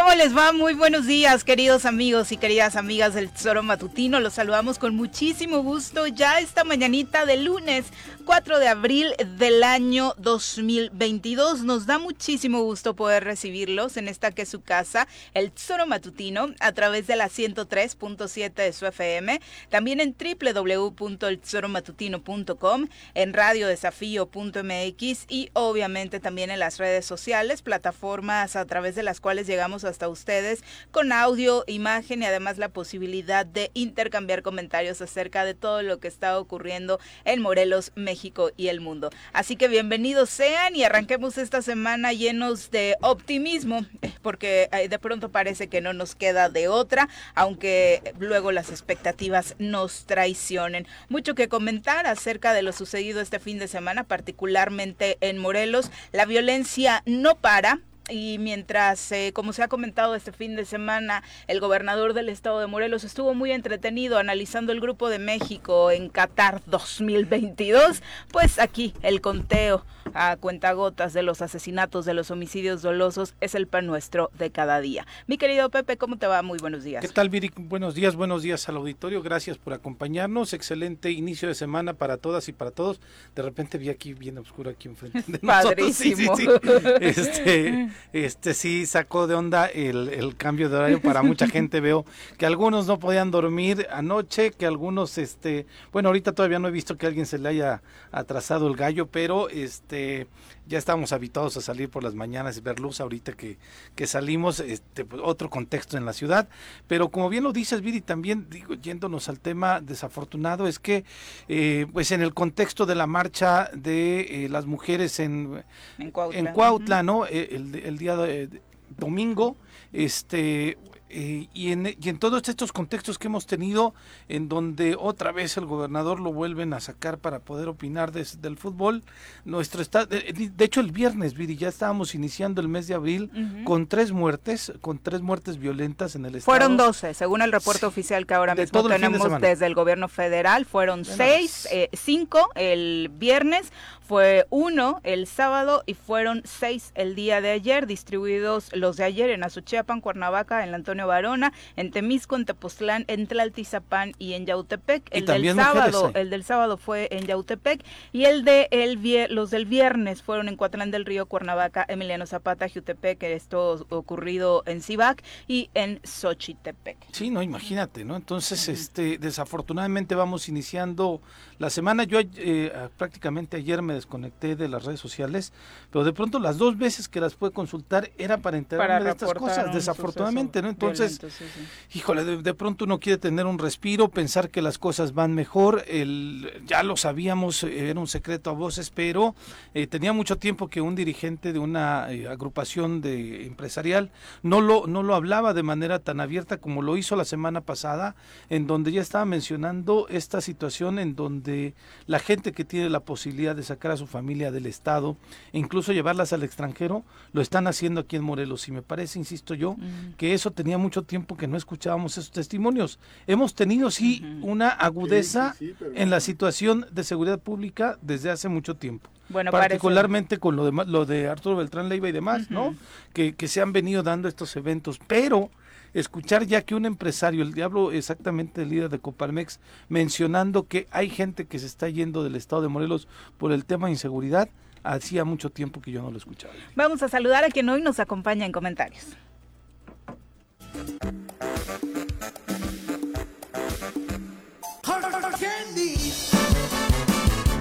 ¿Cómo les va? Muy buenos días, queridos amigos y queridas amigas del Tesoro Matutino. Los saludamos con muchísimo gusto ya esta mañanita de lunes 4 de abril del año 2022. Nos da muchísimo gusto poder recibirlos en esta que es su casa, el Tesoro Matutino, a través de la 103.7 de su FM, también en www.eltesoromatutino.com, en radiodesafío.mx y obviamente también en las redes sociales, plataformas a través de las cuales llegamos hasta ustedes con audio, imagen y además la posibilidad de intercambiar comentarios acerca de todo lo que está ocurriendo en Morelos, México y el mundo. Así que bienvenidos sean y arranquemos esta semana llenos de optimismo, eh, porque eh, de pronto parece que no nos queda de otra, aunque luego las expectativas nos traicionen. Mucho que comentar acerca de lo sucedido este fin de semana, particularmente en Morelos. La violencia no para, y mientras, eh, como se ha comentado este fin de semana, el gobernador del estado de Morelos estuvo muy entretenido analizando el Grupo de México en Qatar 2022, pues aquí el conteo a cuentagotas de los asesinatos, de los homicidios dolosos, es el pan nuestro de cada día. Mi querido Pepe, ¿cómo te va? Muy buenos días. ¿Qué tal, Viri? Buenos días, buenos días al auditorio. Gracias por acompañarnos. Excelente inicio de semana para todas y para todos. De repente vi aquí bien oscuro aquí enfrente de Padrísimo. Sí, sí, sí. Este, este sí sacó de onda el, el cambio de horario para mucha gente. Veo que algunos no podían dormir anoche, que algunos, este, bueno, ahorita todavía no he visto que a alguien se le haya atrasado el gallo, pero este este, ya estamos habituados a salir por las mañanas y ver luz ahorita que, que salimos, este, pues, otro contexto en la ciudad, pero como bien lo dices, Viri, también digo, yéndonos al tema desafortunado, es que eh, pues en el contexto de la marcha de eh, las mujeres en, En Cuautla. en Cuautla, ¿no? Eh, El, el día de, de domingo, este eh, y, en, y en todos estos contextos que hemos tenido, en donde otra vez el gobernador lo vuelven a sacar para poder opinar des- del fútbol, nuestro estado, de, de hecho el viernes, Viri, ya estábamos iniciando el mes de abril con tres muertes, con tres muertes violentas en el estado. Fueron 12, según el reporte oficial que ahora De mismo de tenemos desde el gobierno federal. Fueron seis, pues. eh, cinco el viernes, fue uno el sábado y fueron seis el día de ayer, distribuidos los de ayer en Azuchiapan, Cuernavaca, en Antonio Varona, en Temisco, en Tepoztlán, en Tlaltizapán y en Yautepec. El del mujeres sábado, hay. el del sábado fue en Yautepec y el de el los del viernes fueron en Cuatlán del Río, Cuernavaca, Emiliano Zapata, Jutepec, esto ocurrido en Cibac y en Xochitepec. Sí, no, imagínate, ¿no? Entonces, este, desafortunadamente vamos iniciando la semana. Yo eh, prácticamente ayer me desconecté de las redes sociales, pero de pronto las dos veces que las pude consultar era para enterarme de estas cosas, un desafortunadamente, ¿no? Entonces, violento, sí, sí. híjole, de, de pronto uno quiere tener un respiro, pensar que las cosas van mejor. El, ya lo sabíamos, era un secreto a voces, pero eh, tenía mucho tiempo que un dirigente de una eh, agrupación de empresarial no lo, no lo hablaba de manera tan abierta como lo hizo la semana pasada, en donde ya estaba mencionando esta situación en donde la gente que tiene la posibilidad de sacar a su familia del Estado e incluso llevarlas al extranjero, lo están haciendo aquí en Morelos. Y me parece, insisto yo, que eso tenía mucho tiempo que no escuchábamos esos testimonios. Hemos tenido sí una agudeza Sí, sí, sí, pero- en la situación de seguridad pública desde hace mucho tiempo. Bueno, particularmente con lo de, ma- lo de Arturo Beltrán Leiva y demás, ¿no? Que, que se han venido dando estos eventos, pero escuchar ya que un empresario, el diablo exactamente el líder de Coparmex, mencionando que hay gente que se está yendo del estado de Morelos por el tema de inseguridad, hacía mucho tiempo que yo no lo escuchaba. Vamos a saludar a quien hoy nos acompaña en comentarios.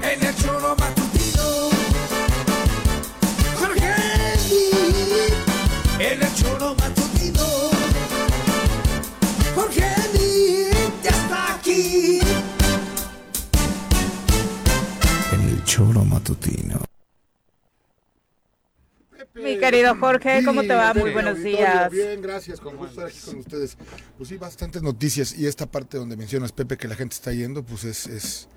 En el choro matutino. Jorge en el choro matutino. Choro matutino. Mi querido Jorge, ¿cómo te va? Muy buenos días. Bien, gracias, con gusto estar aquí con ustedes. Pues sí, bastantes noticias y esta parte donde mencionas, Pepe, que la gente está yendo, pues es, es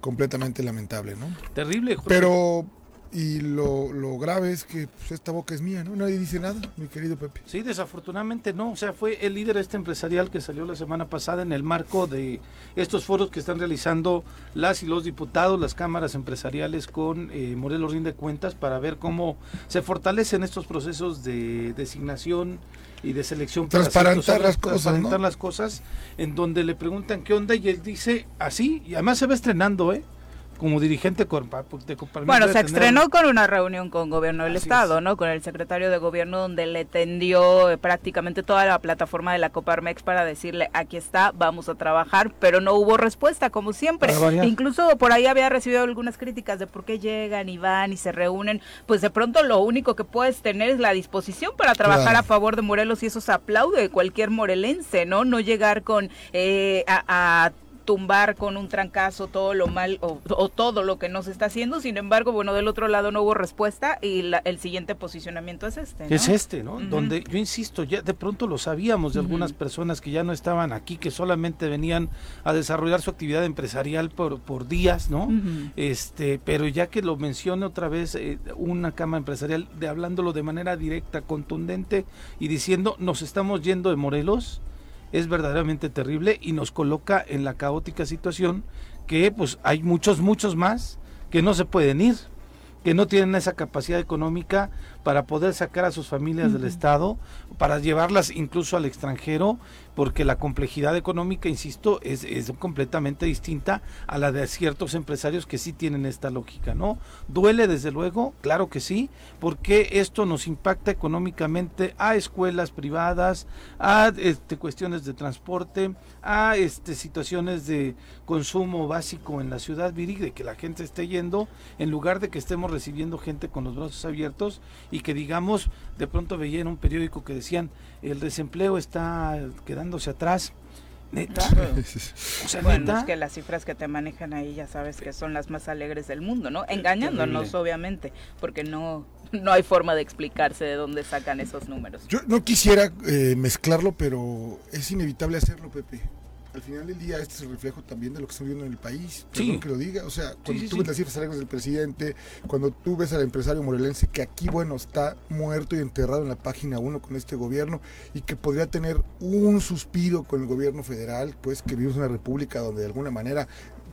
completamente lamentable, ¿no? Terrible, Jorge. Pero Y lo, lo grave es que pues, esta boca es mía, ¿no? Nadie dice nada, mi querido Pepe. Sí, desafortunadamente no. O sea, fue el líder este empresarial que salió la semana pasada en el marco de estos foros que están realizando las y los diputados, las cámaras empresariales con eh, Morelos Rinde Cuentas para ver cómo se fortalecen estos procesos de designación y de selección para transparentar las cosas, transparentar las cosas, en donde le preguntan qué onda y él dice así y además se va estrenando, ¿eh? Como dirigente de Bueno, se estrenó con una reunión con gobierno del estado, ¿no? Con el secretario de gobierno donde le tendió eh, prácticamente toda la plataforma de la Coparmex para decirle, aquí está, vamos a trabajar, pero no hubo respuesta, como siempre. Incluso por ahí había recibido algunas críticas de por qué llegan y van y se reúnen. Pues de pronto lo único que puedes tener es la disposición para trabajar a favor de Morelos y eso se aplaude de cualquier morelense, ¿no? No llegar con eh, a tumbar con un trancazo todo lo mal o, todo lo que no se está haciendo. Sin embargo, bueno, del otro lado no hubo respuesta y el siguiente posicionamiento es este. Es este, ¿no? Donde yo insisto, ya de pronto lo sabíamos de algunas personas que ya no estaban aquí, que solamente venían a desarrollar su actividad empresarial por, por días, ¿no? Este, pero ya que lo mencione otra vez eh, una cama empresarial, de hablándolo de manera directa, contundente y diciendo, nos estamos yendo de Morelos es verdaderamente terrible y nos coloca en la caótica situación que pues hay muchos, muchos más que no se pueden ir, que no tienen esa capacidad económica para poder sacar a sus familias del Estado, para llevarlas incluso al extranjero, porque la complejidad económica, insisto, es, completamente distinta a la de ciertos empresarios que sí tienen esta lógica, ¿no? Duele desde luego, claro que sí, porque esto nos impacta económicamente a escuelas privadas, a este, cuestiones de transporte, a este, situaciones de consumo básico en la ciudad, Viri, de que la gente esté yendo, en lugar de que estemos recibiendo gente con los brazos abiertos y que digamos, de pronto veía en un periódico que decían, el desempleo está quedándose atrás. Neta. O sea, bueno, es que las cifras que te manejan ahí ya sabes que son las más alegres del mundo, ¿no? Engañándonos, obviamente, porque no, no hay forma de explicarse de dónde sacan esos números. Yo no quisiera eh, mezclarlo, pero es inevitable hacerlo, Pepe al final del día este es el reflejo también de lo que está viendo en el país. Sí. que lo diga. O sea, cuando tú ves las cifras alegres del presidente, cuando tú ves al empresario morelense que aquí, bueno, está muerto y enterrado en la página 1 con este gobierno y que podría tener un suspiro con el gobierno federal, pues que vivimos en una república donde de alguna manera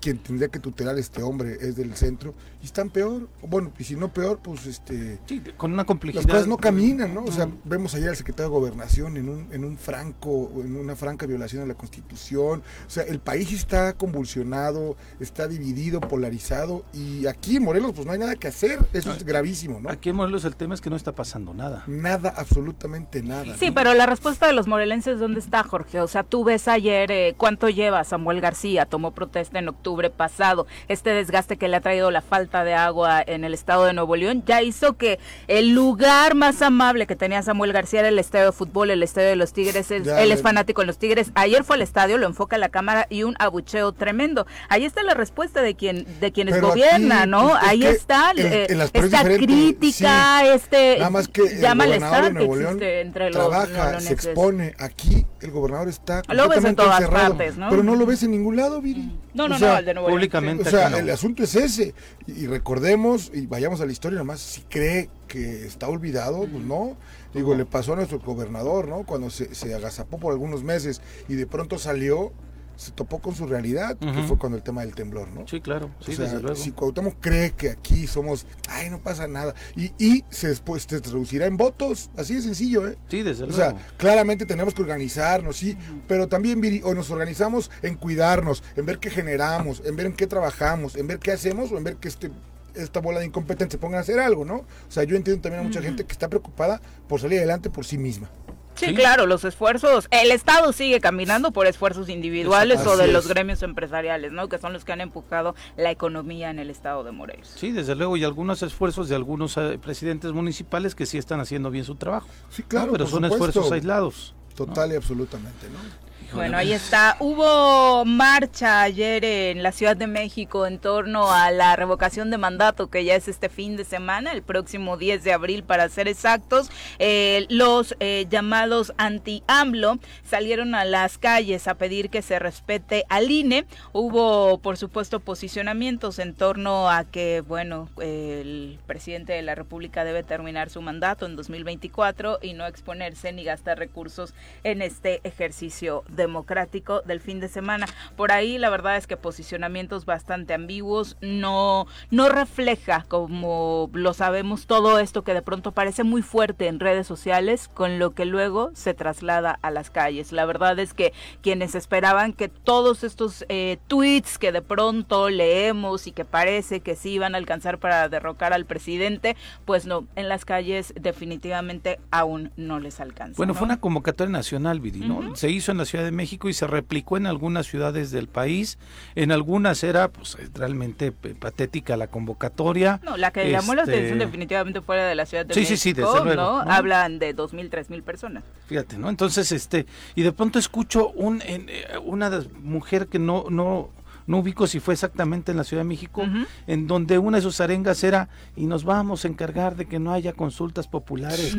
quien tendría que tutelar este hombre es del centro y están peor bueno y si no peor pues este sí, con una complejidad. las cosas no caminan no o sea vemos ayer al secretario de gobernación en un en un franco en una franca violación de la constitución o sea el país está convulsionado está dividido polarizado y aquí en Morelos pues no hay nada que hacer eso es gravísimo no aquí en Morelos el tema es que no está pasando nada. Nada absolutamente nada sí pero la respuesta de los morelenses dónde está Jorge o sea tú ves ayer eh, cuánto lleva Samuel García tomó protesta en octubre pasado. Este desgaste que le ha traído la falta de agua en el estado de Nuevo León ya hizo que el lugar más amable que tenía Samuel García era el estadio de fútbol, el estadio de los Tigres. Él, es fanático en los Tigres. Ayer fue al estadio, lo enfoca la cámara y un abucheo tremendo. Ahí está la respuesta de quien de quienes gobiernan, ¿no? Pues, Ahí está eh, esta crítica, este nada más que llama el Nuevo León entre los trabaja, se expone aquí el gobernador está lo ves en todas partes, ¿no? Pero no lo ves en ningún lado, Viri. No, no, no, el de Nuevo Públicamente. O sea, el asunto es ese. Y, recordemos, y vayamos a la historia, nomás si cree que está olvidado, pues no. Digo, le pasó a nuestro gobernador, ¿no? Cuando se, se agazapó por algunos meses y de pronto salió se topó con su realidad, que fue cuando el tema del temblor, ¿no? Sí, claro, sí, desde luego. Si Cuauhtémoc cree que aquí somos, ay, no pasa nada, y, y se después se traducirá en votos, así de sencillo, ¿eh? Sí, desde luego. O sea, claramente tenemos que organizarnos, sí, pero también o nos organizamos en cuidarnos, en ver qué generamos, en ver en qué trabajamos, en ver qué hacemos o en ver que este esta bola de incompetentes se pongan a hacer algo, ¿no? O sea, yo entiendo también a mucha gente que está preocupada por salir adelante por sí misma. Sí, claro, los esfuerzos, el Estado sigue caminando por esfuerzos individuales o de los gremios empresariales, ¿no? Que son los que han empujado la economía en el Estado de Morelos. Sí, desde luego, y algunos esfuerzos de algunos eh, presidentes municipales que sí están haciendo bien su trabajo. Sí, claro, pero son esfuerzos aislados. Total y absolutamente, ¿no? Bueno, ahí está. Hubo marcha ayer en la Ciudad de México en torno a la revocación de mandato que ya es este fin de semana, el próximo 10 de abril para ser exactos. Eh, los eh, llamados anti-AMLO salieron a las calles a pedir que se respete al INE. Hubo, por supuesto, posicionamientos en torno a que, bueno, el presidente de la República debe terminar su mandato en 2024 y no exponerse ni gastar recursos en este ejercicio democrático del fin de semana. Por ahí la verdad es que posicionamientos bastante ambiguos, no, no refleja, como lo sabemos, todo esto que de pronto parece muy fuerte en redes sociales, con lo que luego se traslada a las calles. La verdad es que quienes esperaban que todos estos eh, tweets que de pronto leemos y que parece que sí iban a alcanzar para derrocar al presidente, pues no, en las calles definitivamente aún no les alcanza. Bueno, ¿no? fue una convocatoria nacional, Viri, ¿no? Se hizo en la Ciudad de México y se replicó en algunas ciudades del país. En algunas era pues realmente p- patética la convocatoria. No, la que llamó la Este, atención definitivamente fuera de la Ciudad de Sí, sí, México, sí, desde luego, ¿no? ¿no? Hablan de dos mil, tres mil personas. Fíjate, ¿no? Entonces, este, y de pronto escucho un, en, eh, una mujer que no, no, no ubico si fue exactamente en la Ciudad de México, en donde una de sus arengas era, y nos vamos a encargar de que no haya consultas populares.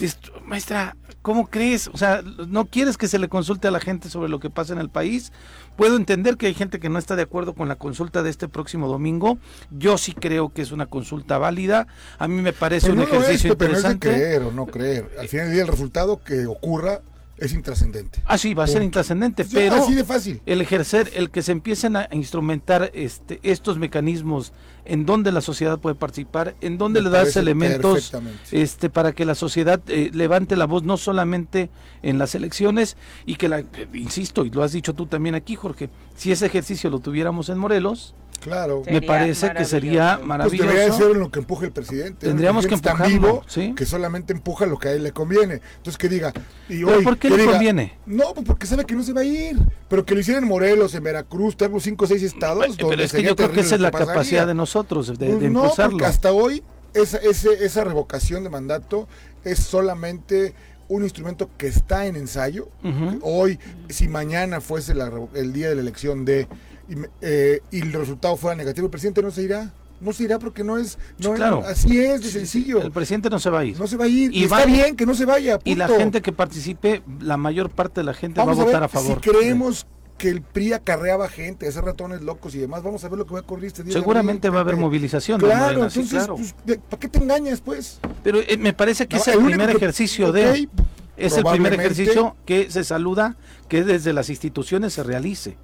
Esto, maestra, ¿cómo crees? O sea, ¿no quieres que se le consulte a la gente sobre lo que pasa en el país? Puedo entender que hay gente que no está de acuerdo con la consulta de este próximo domingo. Yo sí creo que es una consulta válida. A mí me parece Pero un no lo es, ejercicio Pepe, no es de interesante. creer o no creer. Al final del día el resultado que ocurra es intrascendente. Ah, sí, va a ser intrascendente, Ya, pero así de fácil. el ejercer, el que se empiecen a instrumentar este, estos mecanismos en donde la sociedad puede participar, en donde Me le das elementos este, para que la sociedad eh, levante la voz no solamente en las elecciones y que la, eh, insisto, y lo has dicho tú también aquí, Jorge, si ese ejercicio lo tuviéramos en Morelos, Claro. Me parece que sería maravilloso. Pues debería ser en lo que empuje el presidente. Tendríamos El que presidente es tan empujarlo, vivo ¿sí? que solamente empuja lo que a él le conviene. Entonces que diga, y ¿Pero hoy, por qué que le diga, conviene? No, pues porque sabe que no se va a ir. Pero que lo hiciera en Morelos, en Veracruz, tenemos cinco o seis estados. Pero donde es que yo creo que esa es la pasaría. capacidad de nosotros, de, Pues de no, impulsarlo. porque hasta hoy esa, revocación de mandato es solamente un instrumento que está en ensayo. Hoy, si mañana fuese la el día de la elección de y, eh, y el resultado fuera negativo, el presidente no se irá. No se irá porque no es, no es- claro. así es de sencillo. El presidente no se va a ir. No se va a ir. Y Y, va- está bien que no se vaya. Y la gente que participe, la mayor parte de la gente Vamos va a votar a favor. Si creemos que el PRI acarreaba gente, hacer ratones locos y demás, vamos a ver lo que va a ocurrir este día. Seguramente va a haber movilización. Claro, Morena, sí, entonces, claro. pues, ¿para qué te engañas, pues? Pero eh, me parece que No, es el, primer que- ejercicio de... Es el primer ejercicio que se saluda que desde las instituciones se realice.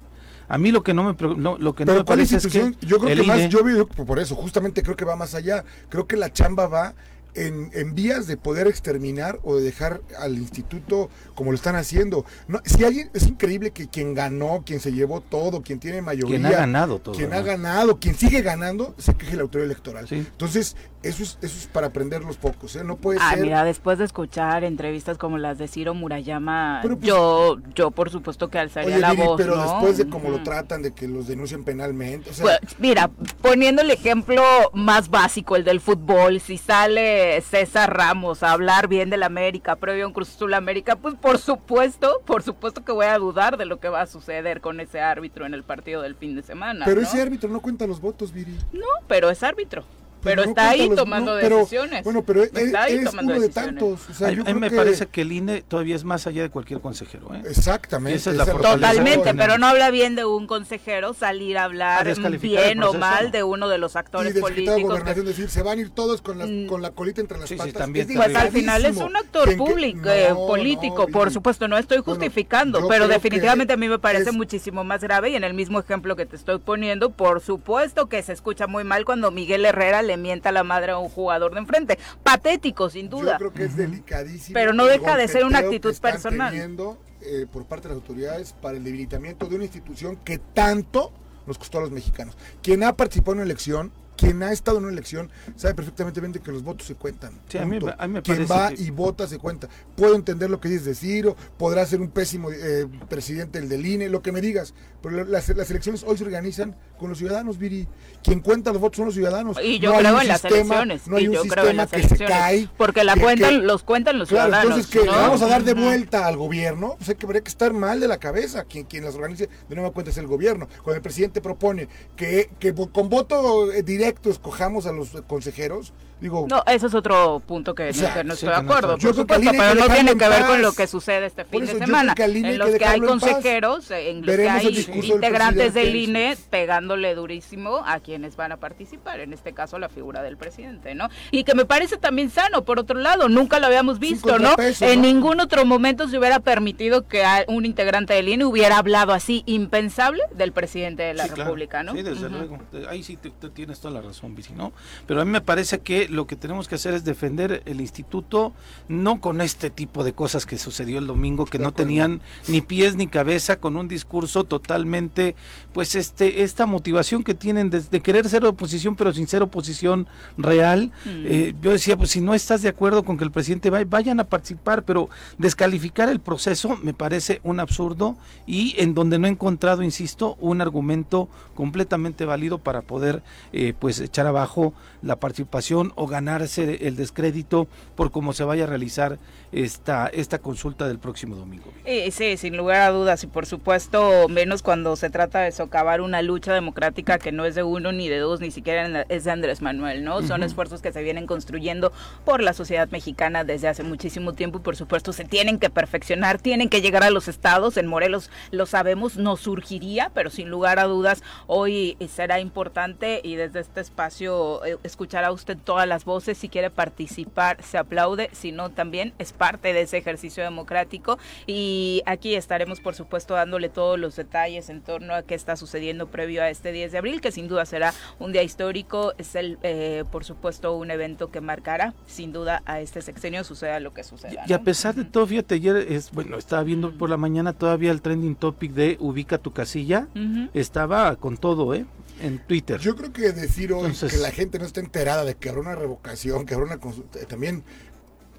A mí lo que no me, no, lo que no me ¿cuál parece es que institución? yo creo que más, INE yo veo por eso, justamente creo que va más allá. Creo que la chamba va en, en vías de poder exterminar o de dejar al instituto como lo están haciendo. No, si alguien, es increíble que quien ganó, quien se llevó todo, quien tiene mayoría, quien ha ganado todo. quien ¿no? ha ganado, quien sigue ganando, se queje la autoridad electoral. Sí. Entonces, eso es, eso es para aprender los pocos, ¿eh? No puede Ah, ser. mira, después de escuchar entrevistas como las de Ciro Murayama, pues, yo, yo por supuesto que alzaría Oye, la Viri, voz, pero ¿no? después de cómo lo tratan, de que los denuncian penalmente, o sea, Pues, mira, poniendo el ejemplo más básico, el del fútbol, si sale César Ramos a hablar bien del América, previo a un Cruz Azul América, pues por supuesto, por supuesto que voy a dudar de lo que va a suceder con ese árbitro en el partido del fin de semana. pero ¿no? ese árbitro no cuenta los votos, Viri. No, pero es árbitro. Pero no está ahí los- tomando no, pero- decisiones. Bueno, pero Está ahí él es tomando uno de decisiones. tantos. O sea, a mí yo a mí creo me que- parece que el INE todavía es más allá de cualquier consejero. ¿eh? Exactamente. Esa es la Totalmente, pero no habla bien de un consejero salir a hablar el bien o mal de uno de los actores políticos. que- gobernación decir, se van a ir todos con, Mm. con la colita entre las Sí, sí, patas. también Es. Pues al final es un actor que- público, eh, No, político, no, por supuesto, no estoy justificando, pero definitivamente a mí me parece es- muchísimo más grave y en el mismo ejemplo que te estoy poniendo, por supuesto que se escucha muy mal cuando Miguel Herrera le mienta la madre a un jugador de enfrente. Patético, sin duda. Yo creo que es delicadísimo. Pero no deja de ser una actitud que están personal. teniendo, eh, por parte de las autoridades para el debilitamiento de una institución que tanto nos costó a los mexicanos. Quien ha participado en una elección quien ha estado en una elección sabe perfectamente bien que los votos se cuentan. quien va y vota se cuenta. Puedo entender lo que dices de Ciro, podrá ser un pésimo eh, presidente el del INE, lo que me digas, pero las, elecciones hoy se organizan con los ciudadanos, Viri. Quien cuenta los votos son los ciudadanos. Y yo creo en las elecciones. No hay un sistema que se cae. Porque la cuentan, los cuentan los ciudadanos. Entonces, que vamos a dar de vuelta al gobierno, pues hay que, habría que estar mal de la cabeza. Quien, quien las organice de nueva cuenta es el gobierno. Cuando el presidente propone que, que con voto eh, directo escojamos a los consejeros, digo... No, ese es otro punto que, no, estoy de acuerdo, por supuesto, pero no tiene que ver con lo que sucede este fin de semana, en los que, hay consejeros, en los que hay integrantes del, INE pegándole durísimo a quienes van a participar, en este caso la figura del presidente, ¿no? Y que me parece también sano, por otro lado, nunca lo habíamos visto, ¿no? En ningún otro momento se hubiera permitido que un integrante del INE hubiera hablado así impensable del presidente de la República, ¿no? Sí, desde luego. Ahí sí te, tienes toda la razón, Vici, ¿no? Pero a mí me parece que lo que tenemos que hacer es defender el instituto, no con este tipo de cosas que sucedió el domingo, que no tenían ni pies ni cabeza, con un discurso totalmente, pues este, esta motivación que tienen de, querer ser oposición, pero sin ser oposición real. Mm. Eh, yo decía, pues si no estás de acuerdo con que el presidente vaya, vayan a participar, pero descalificar el proceso me parece un absurdo y en donde no he encontrado, insisto, un argumento completamente válido para poder eh, pues echar abajo la participación o ganarse el descrédito por cómo se vaya a realizar esta, esta consulta del próximo domingo. Eh, sí, sin lugar a dudas y por supuesto menos cuando se trata de socavar una lucha democrática que no es de uno ni de dos, ni siquiera es de Andrés Manuel, ¿no? Son esfuerzos que se vienen construyendo por la sociedad mexicana desde hace muchísimo tiempo y por supuesto se tienen que perfeccionar, tienen que llegar a los estados, en Morelos lo sabemos, no surgiría, pero sin lugar a dudas hoy será importante y desde este espacio eh, escuchar a usted todas las voces, si quiere participar se aplaude, si no también es parte de ese ejercicio democrático. Y aquí estaremos por supuesto dándole todos los detalles en torno a qué está sucediendo previo a este 10 de abril, que sin duda será un día histórico, es el eh, por supuesto un evento que marcará sin duda a este sexenio suceda lo que suceda. Y, a pesar de todo, fíjate, ayer es, bueno, estaba viendo por la mañana todavía el trending topic de ubica tu casilla, estaba con todo, ¿eh? En Twitter. Yo creo que decir hoy que la gente no está enterada de que habrá una revocación, que habrá una consulta, también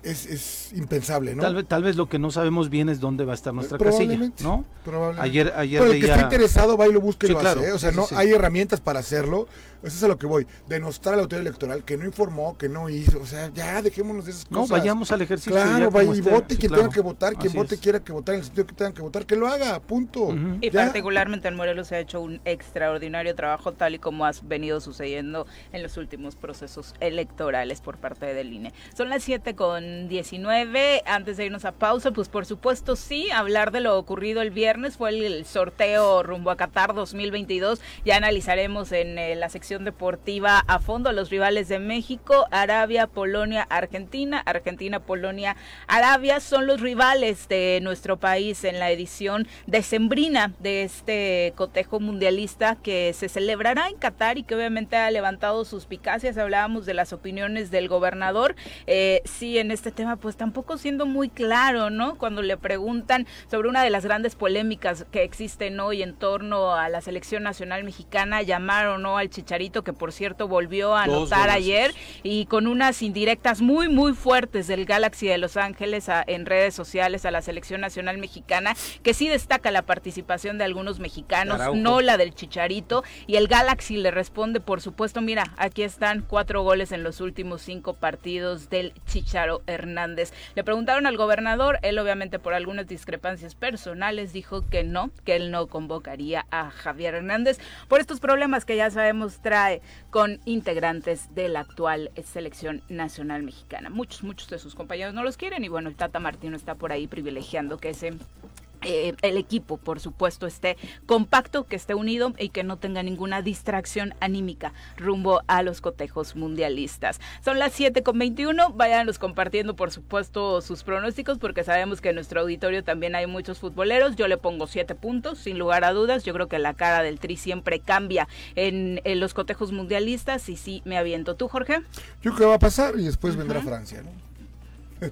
es, es, impensable, ¿no? Tal vez, tal vez lo que no sabemos bien es dónde va a estar nuestra casilla, ¿no? Probablemente. Ayer, ayer Pero el que esté interesado va y lo busque y lo hace, ¿eh? O sea, no hay herramientas para hacerlo. Eso es a lo que voy. Denostar a la autoridad electoral que no informó, que no hizo. O sea, ya dejémonos de esas cosas. No, vayamos al ejercicio. Claro, vaya y vote quien tenga que votar, quien vote quiera que votar en el sitio que tenga que votar, que lo haga, punto. Y particularmente en Morelos se ha hecho un extraordinario trabajo, tal y como ha venido sucediendo en los últimos procesos electorales por parte del INE. Son las 7 con 19. Antes de irnos a pausa, pues por supuesto sí, hablar de lo ocurrido el viernes fue el sorteo rumbo a Qatar 2022. Ya analizaremos en eh, la sección deportiva a fondo los rivales de México, Arabia, Polonia, Argentina, Argentina, Polonia, Arabia son los rivales de nuestro país en la edición decembrina de este cotejo mundialista que se celebrará en Qatar y que obviamente ha levantado suspicacias. Hablábamos de las opiniones del gobernador. Eh, sí, en este tema, pues tampoco siendo muy claro, ¿no? Cuando le preguntan sobre una de las grandes polémicas que existen hoy en torno a la selección nacional mexicana, llamar o no al Chicharito que por cierto volvió a anotar ayer y con unas indirectas muy, muy fuertes del Galaxy de Los Ángeles en redes sociales a la selección nacional mexicana, que sí destaca la participación de algunos mexicanos, no la del Chicharito, y el Galaxy le responde, por supuesto, mira, aquí están cuatro goles en los últimos cinco partidos del Chicharo Hernández. Le preguntaron al gobernador, él obviamente por algunas discrepancias personales dijo que no, que él no convocaría a Javier Hernández por estos problemas que ya sabemos con integrantes de la actual selección nacional mexicana. Muchos, muchos de sus compañeros no los quieren y bueno, Tata Martino está por ahí privilegiando que ese eh, el equipo, por supuesto, esté compacto, que esté unido y que no tenga ninguna distracción anímica rumbo a los cotejos mundialistas. Son las 7 con 21, váyanlos compartiendo, por supuesto, sus pronósticos, porque sabemos que en nuestro auditorio también hay muchos futboleros. Yo le pongo 7 puntos, sin lugar a dudas. Yo creo que la cara del Tri siempre cambia en, los cotejos mundialistas y sí me aviento. ¿Tú, Jorge? Yo creo que va a pasar y después vendrá Francia, ¿no?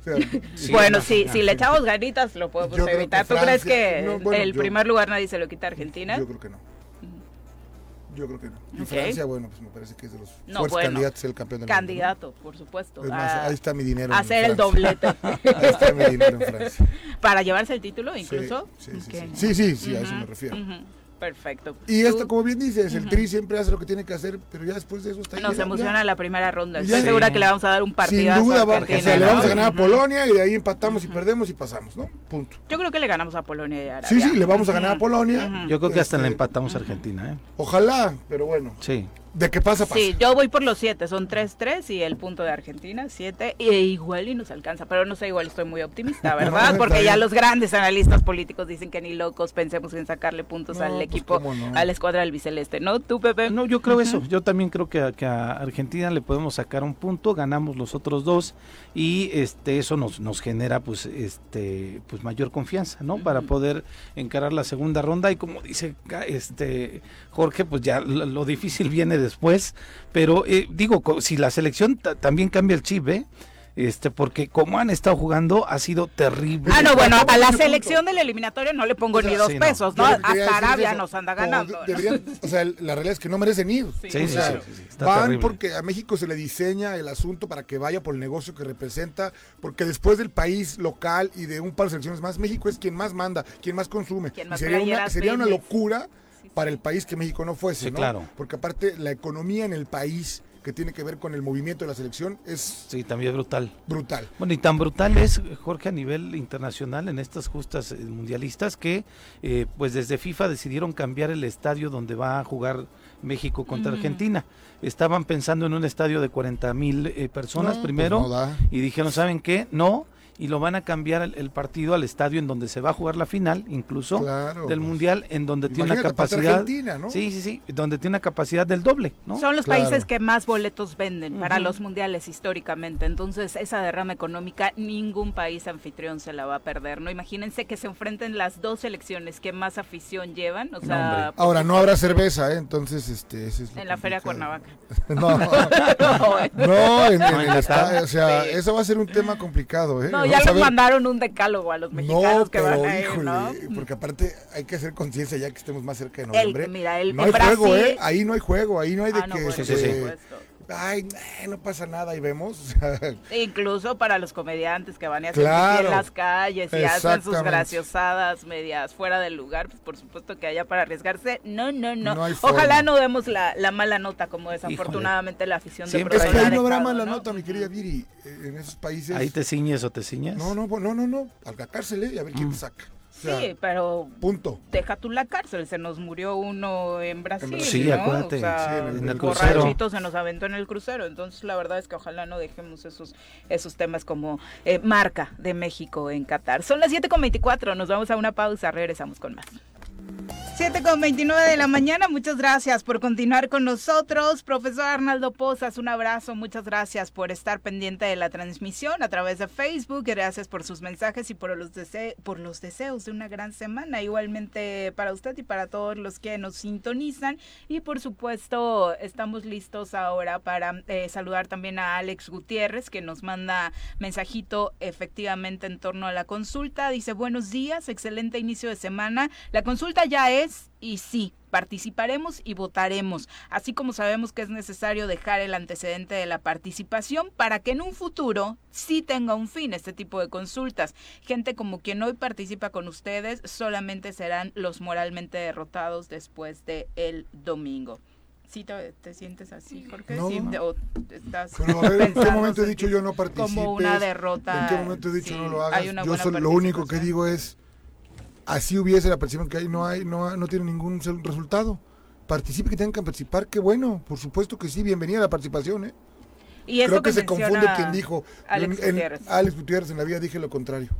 bueno, si, si le echamos ganitas lo podemos evitar. ¿Tú crees que el primer lugar nadie se lo quita a Argentina? Yo creo que no. Yo creo que no. Y Francia, bueno, pues me parece que es de los no, fuertes bueno, candidatos al campeón del Candidato, mundo. por supuesto. Es más, a ahí está mi dinero. hacer el doblete. ahí está mi dinero en Francia. ¿Para llevarse el título incluso? Sí, sí, sí, sí, sí, sí, sí, a eso me refiero. Uh -huh. Perfecto. Y esto, como bien dices, el Tri siempre hace lo que tiene que hacer, pero ya después de eso está Nos emociona ya. la primera ronda. Ya. Estoy Sí. segura que le vamos a dar un partido. Sin duda, va, o sea, le vamos a ganar a Polonia y de ahí empatamos y perdemos y pasamos, ¿no? Punto. Yo creo que le ganamos a Polonia y a Arabia. Sí, sí, le vamos a ganar a Polonia. Yo creo que hasta Este, le empatamos a Argentina, ¿eh? Ojalá, pero bueno, Sí. De qué pasa, pasa. Sí, yo voy por los siete, son 3-3 y el punto de Argentina, 7, e igual y nos alcanza, pero no sé, igual estoy muy optimista, ¿verdad? Porque ya los grandes analistas políticos dicen que ni locos pensemos en sacarle puntos No, al pues, equipo, no. a la escuadra del biceleste, ¿no? ¿Tú, Pepe? No, yo creo eso. Yo también creo que a, que a Argentina le podemos sacar un punto, ganamos los otros dos y este eso nos, nos genera pues este pues mayor confianza, ¿no? Para poder encarar la segunda ronda y como dice este Jorge, pues ya lo, lo difícil viene después, pero eh, digo, co- si la selección ta- también cambia el chip, ¿eh? Este, porque como han estado jugando ha sido terrible. Ah, no, bueno, a la selección de la eliminatoria no le pongo O sea, ni dos sí, no. pesos, ¿no? Hasta Arabia eso, nos anda como ganando. ¿no? deberían- o sea, la realidad es que no merecen ir. Sí, Sí, O sí, sea, sí, sí, sí, está van terrible. porque a México se le diseña el asunto para que vaya por el negocio que representa, porque después del país local y de un par de selecciones más, México es quien más manda, quien más consume. Quien más sería una, sería una locura para el país que México no fuese, Sí, ¿no? claro. Porque aparte la economía en el país que tiene que ver con el movimiento de la selección es Sí, también es brutal. brutal. Bueno, y tan brutal es, Jorge, a nivel internacional en estas justas eh, mundialistas que, eh, pues desde FIFA decidieron cambiar el estadio donde va a jugar México contra. Argentina. Estaban pensando en un estadio de 40 mil eh, personas No, primero pues no da. y dijeron, ¿saben qué? No. Y lo van a cambiar el, el partido al estadio en donde se va a jugar la final, incluso Claro, del pues. mundial, en donde tiene una capacidad. Argentina, ¿no? Sí, sí, sí, donde tiene una capacidad del doble, ¿no? Son los Claro. países que más boletos venden para los mundiales históricamente. Entonces, esa derrama económica ningún país anfitrión se la va a perder, ¿no? Imagínense que se enfrenten las dos selecciones que más afición llevan, o sea, pues, Ahora no habrá cerveza, ¿eh? entonces este ese es lo en la Feria. Cuernavaca. no, No, no, en, en el estadio, o sea, Sí. eso va a ser un tema complicado, ¿eh? No, Vamos ya les mandaron un decálogo a los mexicanos No, que pero van a ir, híjole, ¿no? porque aparte hay que hacer conciencia ya que estemos más cerca de El- noviembre. mira, el- no hay Brasil- juego, ¿eh? Ahí no hay juego, ahí no hay de Ah, no, que bueno, Sí, sí. Ay, no pasa nada y vemos. sea, Incluso para los comediantes que van a hacer Claro. en las calles y hacen sus graciosadas medias fuera del lugar, pues por supuesto que haya para arriesgarse. No, no, no. Ojalá no demos la, la mala nota como desafortunadamente la afición de Siempre es que ahí no habrá Estado, mala ¿no? nota, mi querida Viri, eh, en esos países. Ahí te ciñes o te ciñes. No, no, no, no, no, a la cárcel, ¿eh? y a ver quién Mm. te saca. O sea, Sí, pero punto. deja tú la cárcel, se nos murió uno en Brasil, Brasil. Sí, ¿no? acuérdate, O sea, sí, en el- en el borrachito se nos aventó en el crucero, entonces la verdad es que ojalá no dejemos esos esos temas como eh, marca de México en Qatar. Son las 7.24, nos vamos a una pausa, regresamos con más. 7 con 29 de la mañana, muchas gracias por continuar con nosotros. Profesor Arnaldo Pozas, un abrazo, muchas gracias por estar pendiente de la transmisión a través de Facebook, gracias por sus mensajes y por los, dese por los deseos de una gran semana, igualmente para usted y para todos los que nos sintonizan. Y por supuesto, estamos listos ahora para eh, saludar también a Alex Gutiérrez, que nos manda mensajito efectivamente en torno a la consulta. Dice, buenos días, excelente inicio de semana. La consulta ya es y sí, participaremos y votaremos, así como sabemos que es necesario dejar el antecedente de la participación para que en un futuro sí tenga un fin este tipo de consultas. Gente como quien hoy participa con ustedes solamente serán los moralmente derrotados después de el domingo. ¿Sí te, te sientes así, Jorge? No. ¿Sí? ¿O estás Pero a ver, ¿en qué momento he dicho yo no participes? Como una derrota. ¿En qué momento he dicho sí, no lo hay hagas? Yo solo- lo único que digo es, así hubiese la percepción que hay, no hay, no, no tiene ningún resultado. Participe que tengan que participar, qué bueno, por supuesto que sí, bienvenida a la participación, ¿eh? Y eso Creo que, se confunde quien dijo, Alex en-. Alex Gutiérrez en la vida dije lo contrario.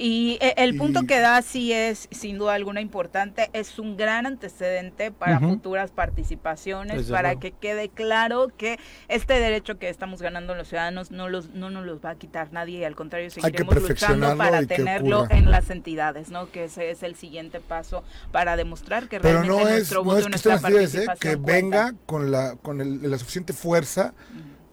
Y eh, el punto Y- que da sí es, sin duda alguna, importante. Es un gran antecedente para futuras participaciones, para que quede claro que este derecho que estamos ganando los ciudadanos no, los, no nos los va a quitar nadie y al contrario seguiremos luchando para tenerlo en las entidades, ¿no? Que ese es el siguiente paso para demostrar que Pero realmente no es, nuestro no voto es y que nuestra ¿eh? participación que cuenta. venga con la, con el- la suficiente fuerza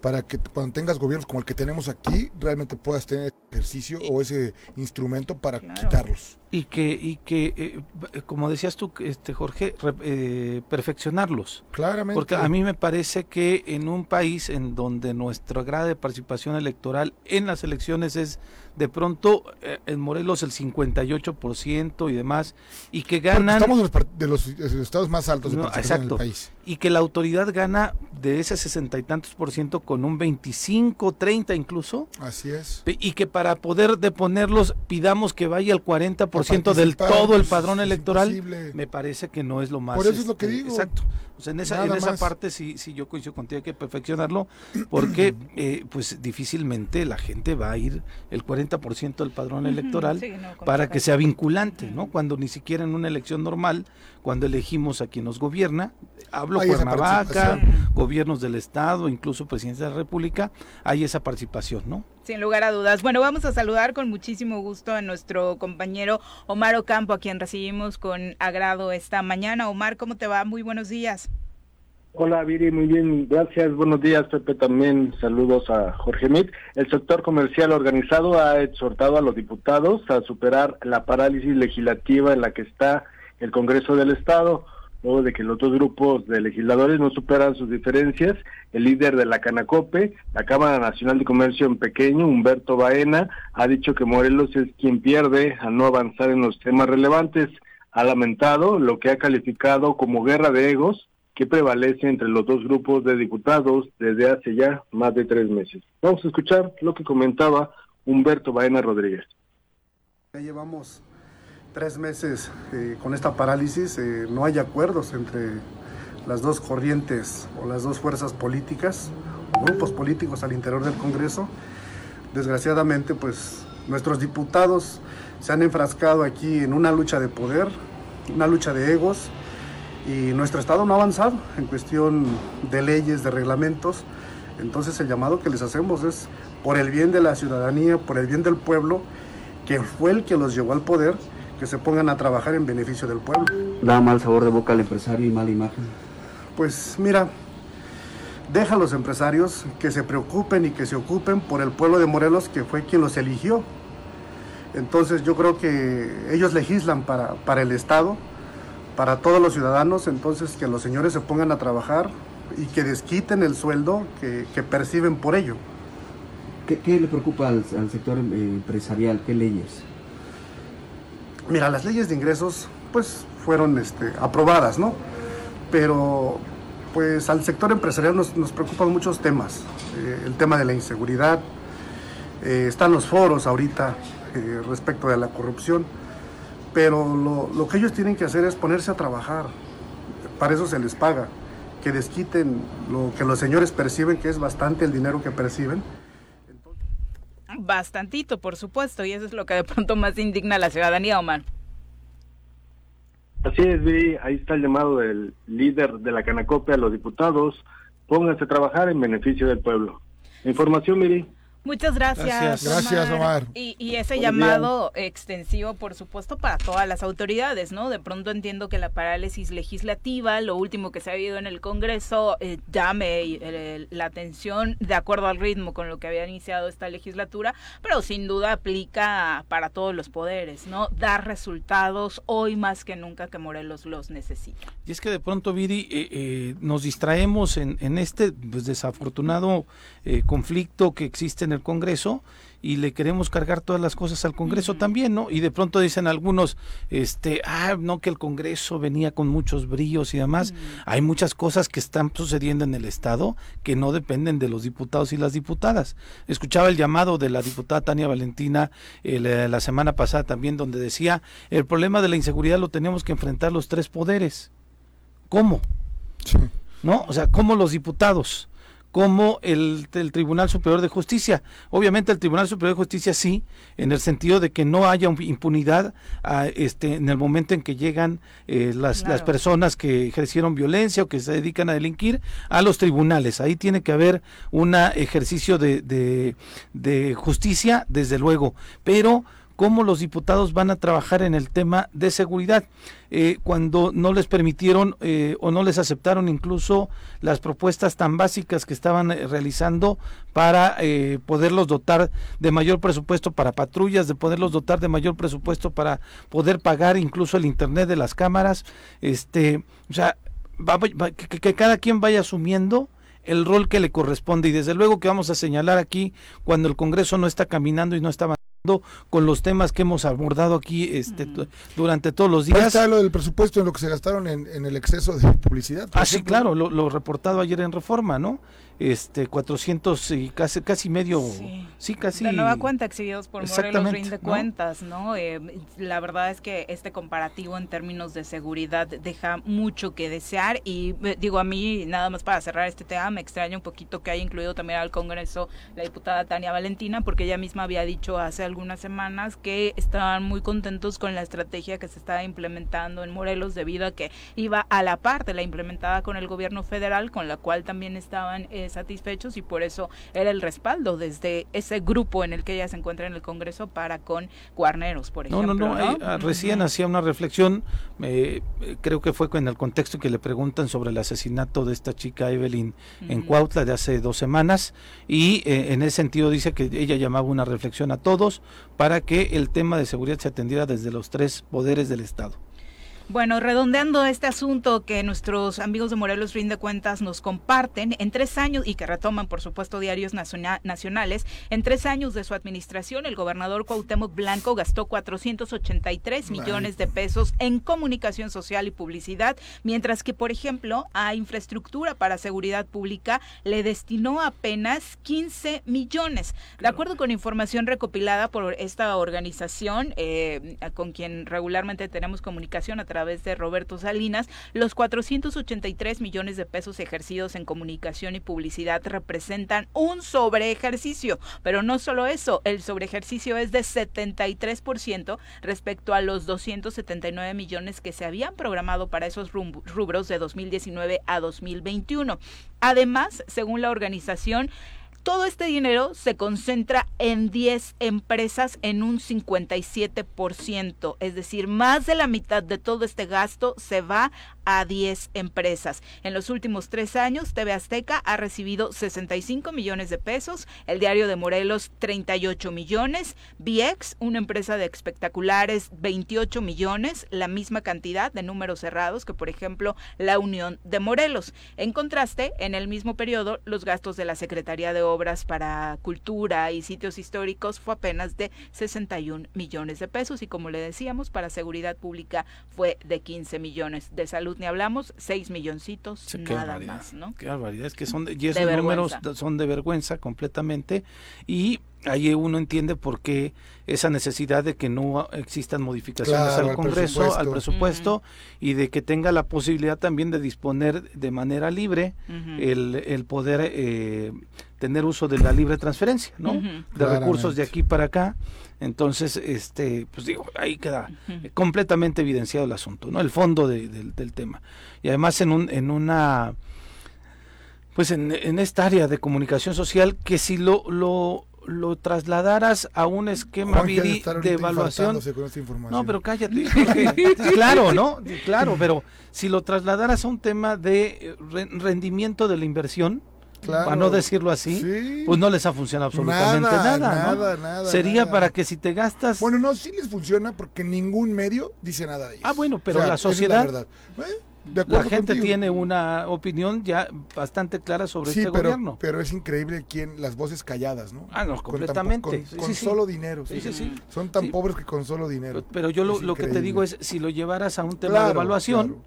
para que cuando tengas gobiernos como el que tenemos aquí, realmente puedas tener ejercicio o ese instrumento para quitarlos. Y que, y que eh, como decías tú, este Jorge, eh, perfeccionarlos. Claramente. Porque a mí me parece que en un país en donde nuestra grado de participación electoral en las elecciones es de pronto eh, en Morelos el 58% y demás, y que ganan... estamos de los, estados más altos de exacto, país. Y que la autoridad gana de ese sesenta y tantos por ciento con un 25, 30 incluso. Así es. Y que para poder deponerlos pidamos que vaya el 40% del todo el pues, padrón electoral, me parece que no es lo más... Por eso es lo que este, digo. Exacto. O sea, en esa, en esa parte sí, sí yo coincido contigo, hay que perfeccionarlo, porque eh, pues difícilmente la gente va a ir el 40% del padrón electoral para que sea vinculante, ¿no? Cuando ni siquiera en una elección normal, cuando elegimos a quien nos gobierna, hablo por Cuernavaca, gobiernos del Estado, incluso presidencia de la República, hay esa participación, ¿no? Sin lugar a dudas. Bueno, vamos a saludar con muchísimo gusto a nuestro compañero Omar Ocampo, a quien recibimos con agrado esta mañana. Omar, ¿cómo te va? Muy buenos días. Hola Viri, muy bien, gracias. Buenos días, Pepe. También saludos a Jorge Mit. El sector comercial organizado ha exhortado a los diputados a superar la parálisis legislativa en la que está el Congreso del Estado luego de que los dos grupos de legisladores no superan sus diferencias. El líder de la Canacope, la Cámara Nacional de Comercio en Pequeño, Humberto Baena, ha dicho que Morelos es quien pierde al no avanzar en los temas relevantes. Ha lamentado lo que ha calificado como guerra de egos que prevalece entre los dos grupos de diputados desde hace ya más de tres meses. Vamos a escuchar lo que comentaba Humberto Baena Rodríguez. Ya llevamos tres meses eh, con esta parálisis, eh, no hay acuerdos entre las dos corrientes o las dos fuerzas políticas grupos políticos al interior del Congreso. Desgraciadamente, pues nuestros diputados se han enfrascado aquí en una lucha de poder, una lucha de egos, y nuestro Estado no ha avanzado en cuestión de leyes, de reglamentos. Entonces el llamado que les hacemos es por el bien de la ciudadanía, por el bien del pueblo, que fue el que los llevó al poder, que se pongan a trabajar en beneficio del pueblo. ¿Da mal sabor de boca al empresario y mala imagen? Pues mira, deja a los empresarios que se preocupen y que se ocupen por el pueblo de Morelos, que fue quien los eligió. Entonces yo creo que ellos legislan para, para el Estado, para todos los ciudadanos, entonces que los señores se pongan a trabajar y que desquiten el sueldo que, perciben por ello. ¿Qué, le preocupa al, al sector empresarial? ¿Qué leyes? Mira, las leyes de ingresos pues fueron este, aprobadas, ¿no? Pero pues al sector empresarial nos, preocupan muchos temas. Eh, el tema de la inseguridad, eh, están los foros ahorita eh, respecto de la corrupción, pero lo, lo, que ellos tienen que hacer es ponerse a trabajar. Para eso se les paga, que desquiten lo que los señores perciben, que es bastante el dinero que perciben Bastantito, por supuesto, y eso es lo que de pronto más indigna a la ciudadanía, Omar. Así es, Vi, ahí está el llamado del líder de la Canacope a los diputados, pónganse a trabajar en beneficio del pueblo. Información, Miri. Muchas gracias. Gracias, Omar. Y, ese llamado extensivo, por supuesto, para todas las autoridades, ¿no? De pronto entiendo que la parálisis legislativa, lo último que se ha habido en el Congreso, eh, llame eh, la atención de acuerdo al ritmo con lo que había iniciado esta legislatura, pero sin duda aplica para todos los poderes, ¿no? Dar resultados hoy más que nunca que Morelos los necesita. Y es que de pronto, Viri, eh, nos distraemos en, en este pues, desafortunado conflicto que existe en el Congreso y le queremos cargar todas las cosas al Congreso también, ¿no? Y de pronto dicen algunos, este, ah, no, que el Congreso venía con muchos brillos y demás. Hay muchas cosas que están sucediendo en el Estado que no dependen de los diputados y las diputadas. Escuchaba el llamado de la diputada Tania Valentina eh, la semana pasada también, donde decía, el problema de la inseguridad lo tenemos que enfrentar los tres poderes. ¿Cómo? ¿No? O sea, ¿cómo los diputados? Como el, Tribunal Superior de Justicia. Obviamente el Tribunal Superior de Justicia sí, en el sentido de que no haya impunidad a, este, en el momento en que llegan eh, las, las personas que ejercieron violencia o que se dedican a delinquir a los tribunales. Ahí tiene que haber un ejercicio de, de, de justicia, desde luego, pero cómo los diputados van a trabajar en el tema de seguridad, eh, cuando no les permitieron eh, o no les aceptaron incluso las propuestas tan básicas que estaban eh, realizando para poderlos dotar de mayor presupuesto para patrullas, de poderlos dotar de mayor presupuesto para poder pagar incluso el internet de las cámaras, este, o sea, que cada quien vaya asumiendo el rol que le corresponde. Y desde luego que vamos a señalar aquí cuando el Congreso no está caminando y no está con los temas que hemos abordado aquí este, durante todos los días. está lo del presupuesto en lo que se gastaron en, el exceso de publicidad. Ah, sí, claro, lo, lo, reportado ayer en Reforma, ¿no? Este 400 y casi casi medio sí, casi la nueva cuenta exhibidos por Morelos rinde cuentas no eh, la verdad es que este comparativo en términos de seguridad deja mucho que desear y eh, digo a mí nada más para cerrar este tema me extraña un poquito que haya incluido también al Congreso la diputada Tania Valentina porque ella misma había dicho hace algunas semanas que estaban muy contentos con la estrategia que se estaba implementando en Morelos debido a que iba a la parte la implementada con el gobierno federal con la cual también estaban eh, satisfechos y por eso era el respaldo desde ese grupo en el que ella se encuentra en el Congreso para con Guarneros, por ejemplo. No, no, no, ah, recién hacía una reflexión, eh, creo que fue en el contexto que le preguntan sobre el asesinato de esta chica Evelyn en Cuautla de hace dos semanas y eh, en ese sentido dice que ella llamaba una reflexión a todos para que el tema de seguridad se atendiera desde los tres poderes del Estado. Bueno, redondeando este asunto que nuestros amigos de Morelos Rinde Cuentas nos comparten, en tres años, y que retoman, por supuesto, diarios nacionales, en tres años de su administración, el gobernador Cuauhtémoc Blanco gastó 483 millones de pesos en comunicación social y publicidad, mientras que, por ejemplo, a infraestructura para seguridad pública le destinó apenas 15 millones. De acuerdo con información recopilada por esta organización, eh, con quien regularmente tenemos comunicación a través de Roberto Salinas, los 483 millones de pesos ejercidos en comunicación y publicidad representan un sobreejercicio, pero no solo eso, el sobreejercicio es de 73% respecto a los 279 millones que se habían programado para esos rubros de 2019 a 2021. Además, según la organización, todo este dinero se concentra en 10 empresas en un 57%, es decir, más de la mitad de todo este gasto se va a 10 empresas. En los últimos tres años, TV Azteca ha recibido 65 millones de pesos, el Diario de Morelos 38 millones, VX, una empresa de espectaculares, 28 millones, la misma cantidad de números cerrados que, por ejemplo, la Unión de Morelos. En contraste, en el mismo periodo, los gastos de la Secretaría de Obras para Cultura y Sitios Históricos fue apenas de 61 millones de pesos y, como le decíamos, para Seguridad Pública fue de 15 millones de salud ni hablamos, seis milloncitos, nada más, ¿no? Qué barbaridad, es que son, y esos números son de vergüenza completamente y ahí uno entiende por qué esa necesidad de que no existan modificaciones al Congreso, al presupuesto, y de que tenga la posibilidad también de disponer de manera libre el, el, poder eh, tener uso de la libre transferencia, ¿no? De recursos de aquí para acá. Entonces, este, pues digo, ahí queda completamente evidenciado el asunto, ¿no? El fondo del tema. Y además en, un, en una, pues en, en esta área de comunicación social, que si lo, lo, lo trasladaras a un esquema de evaluación. No, pero cállate. claro, ¿no? Claro, pero si lo trasladaras a un tema de rendimiento de la inversión, para no decirlo así, pues no les ha funcionado absolutamente nada. Nada, nada, Sería para que si te gastas. Bueno, no, sí les funciona porque ningún medio dice nada de ellos. Ah, bueno, pero la sociedad. la gente tiene una opinión ya bastante clara sobre este gobierno. Pero es increíble quién las voces calladas, ¿no? Ah, no, completamente. Con, solo dinero. Son tan pobres que con solo dinero. Pero, yo lo, que te digo es, si lo llevaras a un tema de evaluación,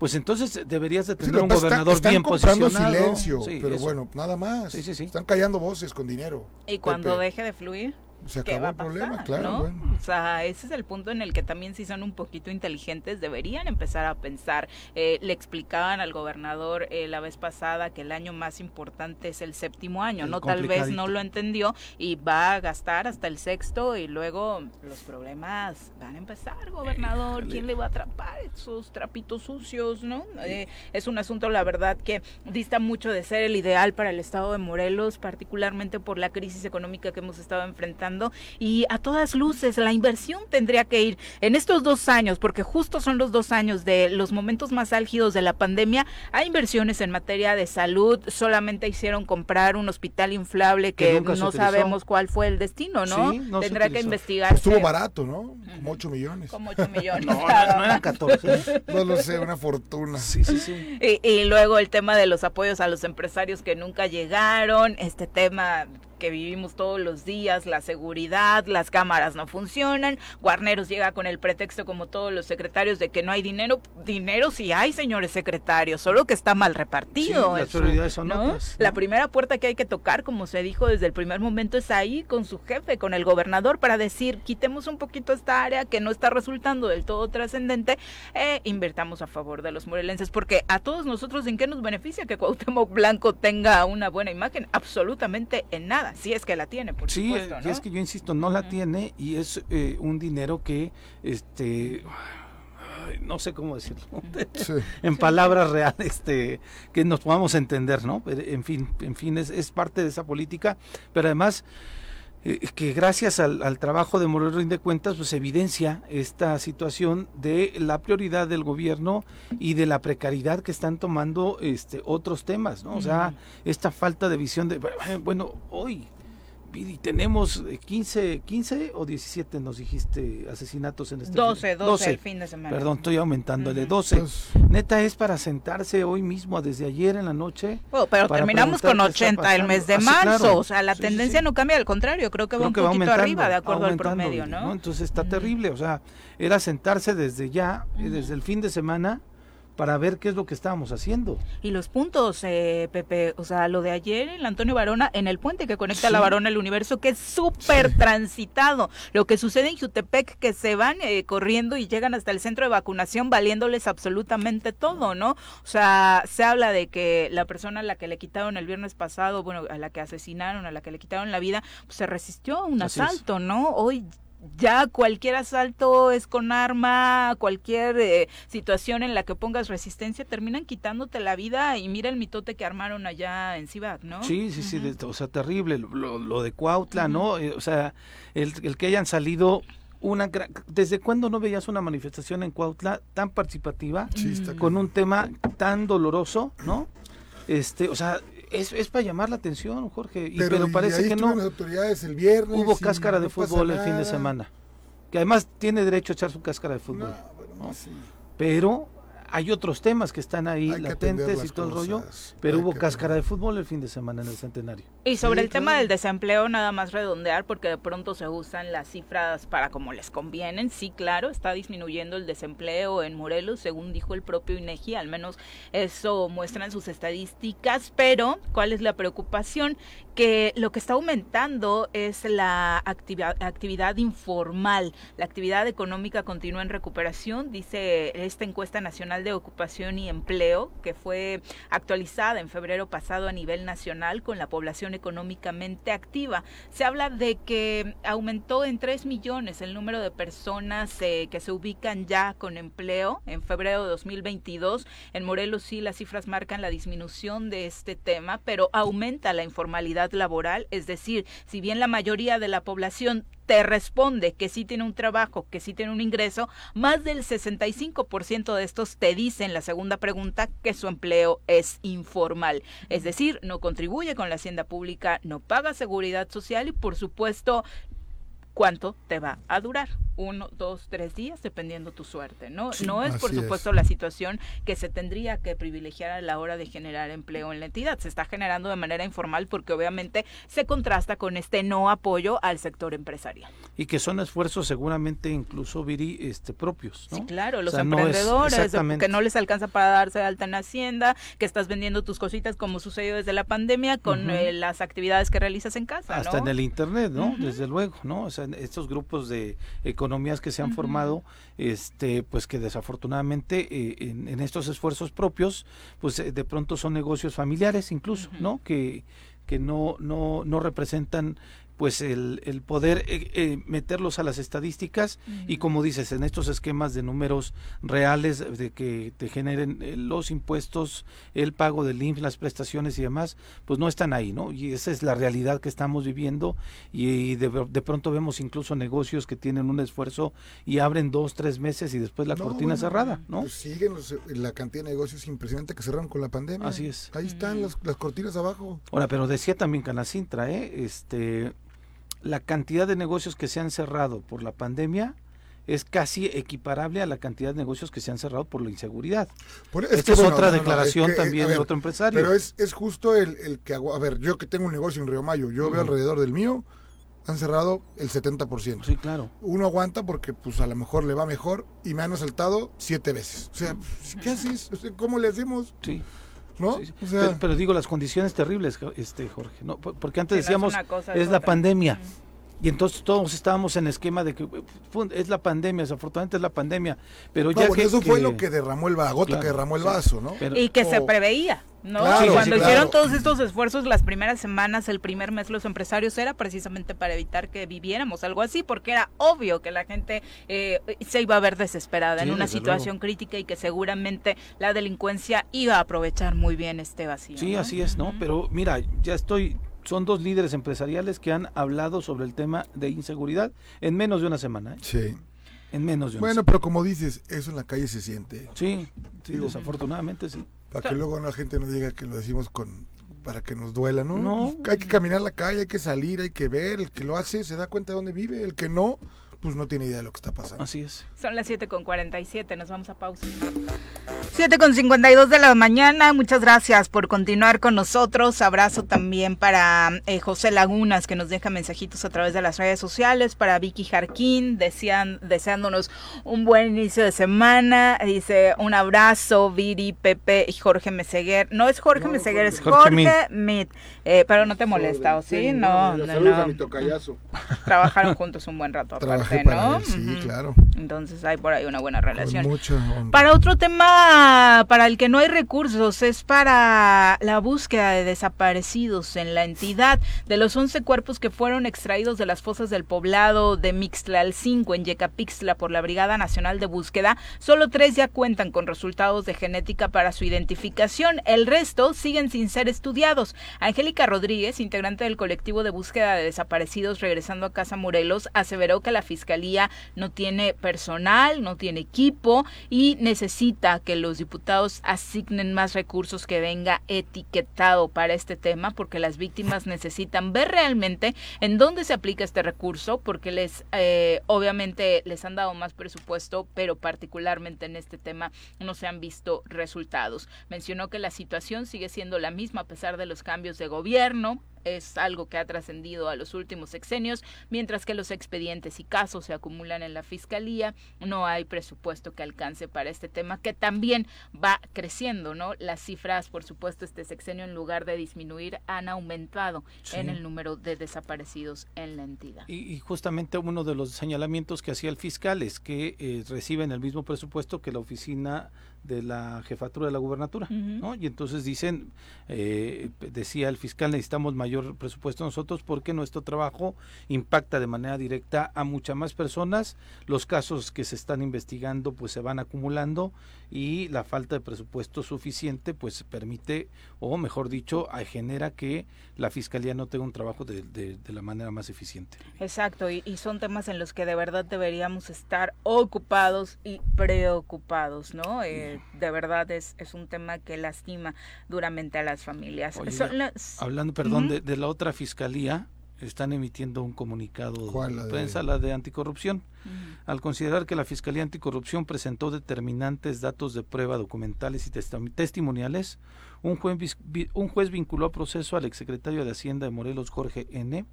pues entonces deberías de tener un gobernador bien posicionado. silencio, pero bueno, nada más. Están callando voces con dinero. Y cuando deje de fluir se acabó el problema, claro. O sea, ese es el punto en el que también si son un poquito inteligentes deberían empezar a pensar. Eh, le explicaban al gobernador eh, la vez pasada que el año más importante es el séptimo año, ¿no? Tal vez no lo entendió y va a gastar hasta el sexto y luego los problemas van a empezar, gobernador. ¿Quién le va a atrapar esos trapitos sucios, no? Eh, es un asunto, la verdad, que dista mucho de ser el ideal para el estado de Morelos, particularmente por la crisis económica que hemos estado enfrentando pasando y a todas luces la inversión tendría que ir en estos dos años, porque justo son los dos años de los momentos más álgidos de la pandemia, hay inversiones en materia de salud, solamente hicieron comprar un hospital inflable que, no sabemos cuál fue el destino, ¿no? Tendrá que investigar. Estuvo barato, ¿no? Como 8 millones. Como 8 millones. no, no, eran 14. no lo sé, una fortuna. Sí, sí, sí. Y, y luego el tema de los apoyos a los empresarios que nunca llegaron, este tema que vivimos todos los días, la seguridad, las cámaras no funcionan, Guarneros llega con el pretexto como todos los secretarios de que no hay dinero, dinero sí hay, señores secretarios, solo que está mal repartido. las La primera puerta que hay que tocar, como se dijo desde el primer momento, es ahí con su jefe, con el gobernador, para decir, quitemos un poquito esta área que no está resultando del todo trascendente, e invertamos a favor de los morelenses, porque a todos nosotros, ¿en qué nos beneficia que Cuauhtémoc Blanco tenga una buena imagen? Absolutamente en nada si es que la tiene, por sí, supuesto. Sí, es que yo insisto, no la tiene y es eh, un dinero que, este, no sé cómo decirlo, en palabras reales, este, que nos podamos entender, ¿no? En fin, en fin, es, es parte de esa política, pero además eh, que gracias al, trabajo de Moreno Rinde Cuentas, pues evidencia esta situación de la prioridad del gobierno y de la precariedad que están tomando este otros temas, ¿no? O sea, esta falta de visión de, bueno, hoy y tenemos 15, eh, 15 o 17 nos dijiste asesinatos en este 12, 12, el fin de semana. Perdón, estoy aumentándole, 12. Pues, Neta es para sentarse hoy mismo, desde ayer en la noche. pero terminamos con 80 el mes de ah, marzo, o sea, la tendencia no cambia, al contrario, creo que va un poquito arriba de acuerdo al promedio, ¿no? Entonces está terrible, o sea, era sentarse desde ya, desde el fin de semana para ver qué es lo que estábamos haciendo. Y los puntos, eh, Pepe, o sea, lo de ayer, el Antonio Varona, en el puente que conecta a la Varona al universo, que es súper transitado. Lo que sucede en Jutepec, que se van eh, corriendo y llegan hasta el centro de vacunación valiéndoles absolutamente todo, ¿no? O sea, se habla de que la persona a la que le quitaron el viernes pasado, bueno, a la que asesinaron, a la que le quitaron la vida, pues se resistió a un asalto, ¿no? Hoy ya cualquier asalto es con arma, cualquier eh, situación en la que pongas resistencia, terminan quitándote la vida y mira el mitote que armaron allá en Cibac, ¿no? Sí, sí, sí, o sea, terrible, lo, de Cuautla, ¿no? Eh, o sea, el, el, que hayan salido una ¿Desde cuándo no veías una manifestación en Cuautla tan participativa, con un tema tan doloroso, ¿no? Este, o sea, es, es para llamar la atención, Jorge. Y, pero, parece que no. Las autoridades el viernes Hubo cáscara de fútbol el fin de semana. Que además tiene derecho a echar su cáscara de fútbol. Pero hay otros temas que están ahí latentes y todo el rollo, pero hubo cáscara de fútbol el fin de semana en el centenario. Y sobre el tema del desempleo, nada más redondear, porque de pronto se usan las cifras para como les convienen. Sí, claro, está disminuyendo el desempleo en Morelos, según dijo el propio INEGI, al menos eso muestran sus estadísticas, pero ¿cuál es la preocupación? Que lo que está aumentando es la actividad, actividad informal. La actividad económica continúa en recuperación, dice esta encuesta nacional de Ocupación y Empleo, que fue actualizada en febrero pasado a nivel nacional con la población económicamente activa. Se habla de que aumentó en 3 millones el número de personas eh, que se ubican ya con empleo en febrero de 2022. En Morelos sí las cifras marcan la disminución de este tema, pero aumenta la informalidad laboral, es decir, si bien la mayoría de la población te responde que sí tiene un trabajo, que sí tiene un ingreso, más del 65% de estos te dicen la segunda pregunta que su empleo es informal. Es decir, no contribuye con la hacienda pública, no paga seguridad social y por supuesto cuánto te va a durar. Uno, dos, tres días, dependiendo tu suerte, ¿no? no es, por supuesto, la situación que se tendría que privilegiar a la hora de generar empleo en la entidad. Se está generando de manera informal porque obviamente se contrasta con este no apoyo al sector empresarial. Y que son esfuerzos seguramente incluso, Viri, este, propios, ¿no? Sí, claro, los emprendedores, que no les alcanza para darse alta en Hacienda, que estás vendiendo tus cositas como sucedió desde la pandemia con eh, las actividades que realizas en casa, Hasta en el Internet, ¿no? Desde luego, ¿no? O sea, estos grupos de economías que se han formado, este, pues que desafortunadamente eh, en, estos esfuerzos propios, pues eh, de pronto son negocios familiares incluso, ¿no? Que, que no, no, no representan pues el, el poder eh, eh, meterlos a las estadísticas y como dices, en estos esquemas de números reales de que te generen eh, los impuestos, el pago del INF, las prestaciones y demás, pues no están ahí, ¿no? Y esa es la realidad que estamos viviendo y de, de pronto vemos incluso negocios que tienen un esfuerzo y abren dos, tres meses y después la cortina cerrada, ¿no? Pues siguen la cantidad de negocios impresionante que cerraron con la pandemia. Así es. Ahí están las, las cortinas abajo. Ahora, pero decía también Canacintra, ¿eh? Este la cantidad de negocios que se han cerrado por la pandemia es casi equiparable a la cantidad de negocios que se han cerrado por la inseguridad. Esta es otra declaración también de otro empresario. Pero es, es justo el, el, que hago. A ver, yo que tengo un negocio en Río Mayo, yo veo alrededor del mío, han cerrado el 70%. Sí, claro. Uno aguanta porque pues a lo mejor le va mejor y me han asaltado siete veces. O sea, ¿qué haces? ¿Cómo le hacemos? Sí. ¿No? pero, digo, las condiciones terribles, este Jorge, ¿no? Porque antes decíamos, es, la pandemia. Y entonces todos estábamos en esquema de que es la pandemia, desafortunadamente es la pandemia. Pero ya que, eso fue lo que derramó el gota que derramó el vaso, ¿no? y que se preveía. ¿no? Cuando hicieron todos estos esfuerzos las primeras semanas, el primer mes, los empresarios era precisamente para evitar que viviéramos algo así, porque era obvio que la gente eh, se iba a ver desesperada en una situación crítica y que seguramente la delincuencia iba a aprovechar muy bien este vacío. Sí, así es, ¿no? Pero mira, ya estoy son dos líderes empresariales que han hablado sobre el tema de inseguridad en menos de una semana. ¿eh? Sí. En menos de una Bueno, pero como dices, eso en la calle se siente. Sí, sí desafortunadamente sí. Para que luego la gente no diga que lo decimos con para que nos duela, ¿no? No. Hay que caminar la calle, hay que salir, hay que ver. El que lo hace se da cuenta de dónde vive. El que no, pues no tiene idea de lo que está pasando. Así es. Son las 7 con 47, nos vamos a pausa. 7 con 52 de la mañana, muchas gracias por continuar con nosotros. Abrazo también para eh, José Lagunas que nos deja mensajitos a través de las redes sociales, para Vicky Jarquín, desean, deseándonos un buen inicio de semana. Dice un abrazo, Viri, Pepe y Jorge Meseguer. No es Jorge Meseguer, es Jorge, Mit. Eh, pero no te molesta, ¿o sí? No, no, no. Trabajaron juntos un buen rato aparte, ¿no? sí, claro. Entonces hay por ahí una buena relación. Para otro tema, para el que no hay recursos, es para la búsqueda de desaparecidos en la entidad. De los 11 cuerpos que fueron extraídos de las fosas del poblado de Mixtlalcinco en Yecapixtla por la Brigada Nacional de Búsqueda, solo tres ya cuentan con resultados de genética para su identificación. El resto siguen sin ser estudiados. Angélica Rodríguez, integrante del colectivo de búsqueda de desaparecidos regresando a Casa Morelos, aseveró que la Fiscalía no tiene personal, no tiene equipo y necesita que los diputados asignen más recursos que venga etiquetado para este tema porque las víctimas necesitan ver realmente en dónde se aplica este recurso porque les eh, obviamente les han dado más presupuesto pero particularmente en este tema no se han visto resultados. Mencionó que la situación sigue siendo la misma a pesar de los cambios de gobierno, es algo que ha trascendido a los últimos sexenios, mientras que los expedientes y casos se acumulan en la Fiscalía, no hay presupuesto que alcance para este tema, que también va creciendo, ¿no? Las cifras, por supuesto, este sexenio, en lugar de disminuir, han aumentado en el número de desaparecidos en la entidad. Y, justamente uno de los señalamientos que hacía el fiscal es que eh, reciben el mismo presupuesto que la oficina de la jefatura de la gubernatura, ¿no? Y entonces dicen, eh, decía el fiscal, necesitamos mayor presupuesto nosotros porque nuestro trabajo impacta de manera directa a muchas más personas, los casos que se están investigando pues se van acumulando y la falta de presupuesto suficiente pues permite, o mejor dicho, genera que la fiscalía no tenga un trabajo de, de, la manera más eficiente. Exacto, y, y, son temas en los que de verdad deberíamos estar ocupados y preocupados, ¿no? Eh, de verdad es, es un tema que lastima duramente a las familias. Hablando, perdón, de, de la otra fiscalía, están emitiendo un comunicado de prensa, la de anticorrupción, al considerar que la Fiscalía Anticorrupción presentó determinantes datos de prueba documentales y testimoniales, un juez, un juez vinculó a proceso al exsecretario de Hacienda de Morelos, Jorge N.,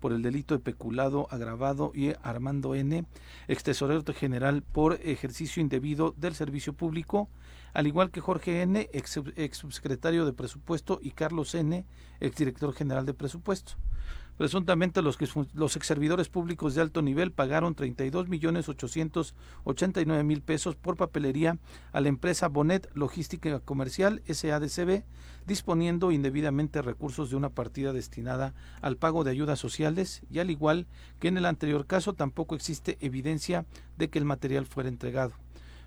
por el delito de peculado agravado y Armando N., ex tesorero general por ejercicio indebido del servicio público, al igual que Jorge N., ex, ex subsecretario de presupuesto, y Carlos N., exdirector general de presupuesto Presuntamente los, que, los ex servidores públicos de alto nivel pagaron 32 millones 889 mil pesos por papelería a la empresa Bonet Logística Comercial SADCB, disponiendo indebidamente recursos de una partida destinada al pago de ayudas sociales y al igual que en el anterior caso tampoco existe evidencia de que el material fuera entregado.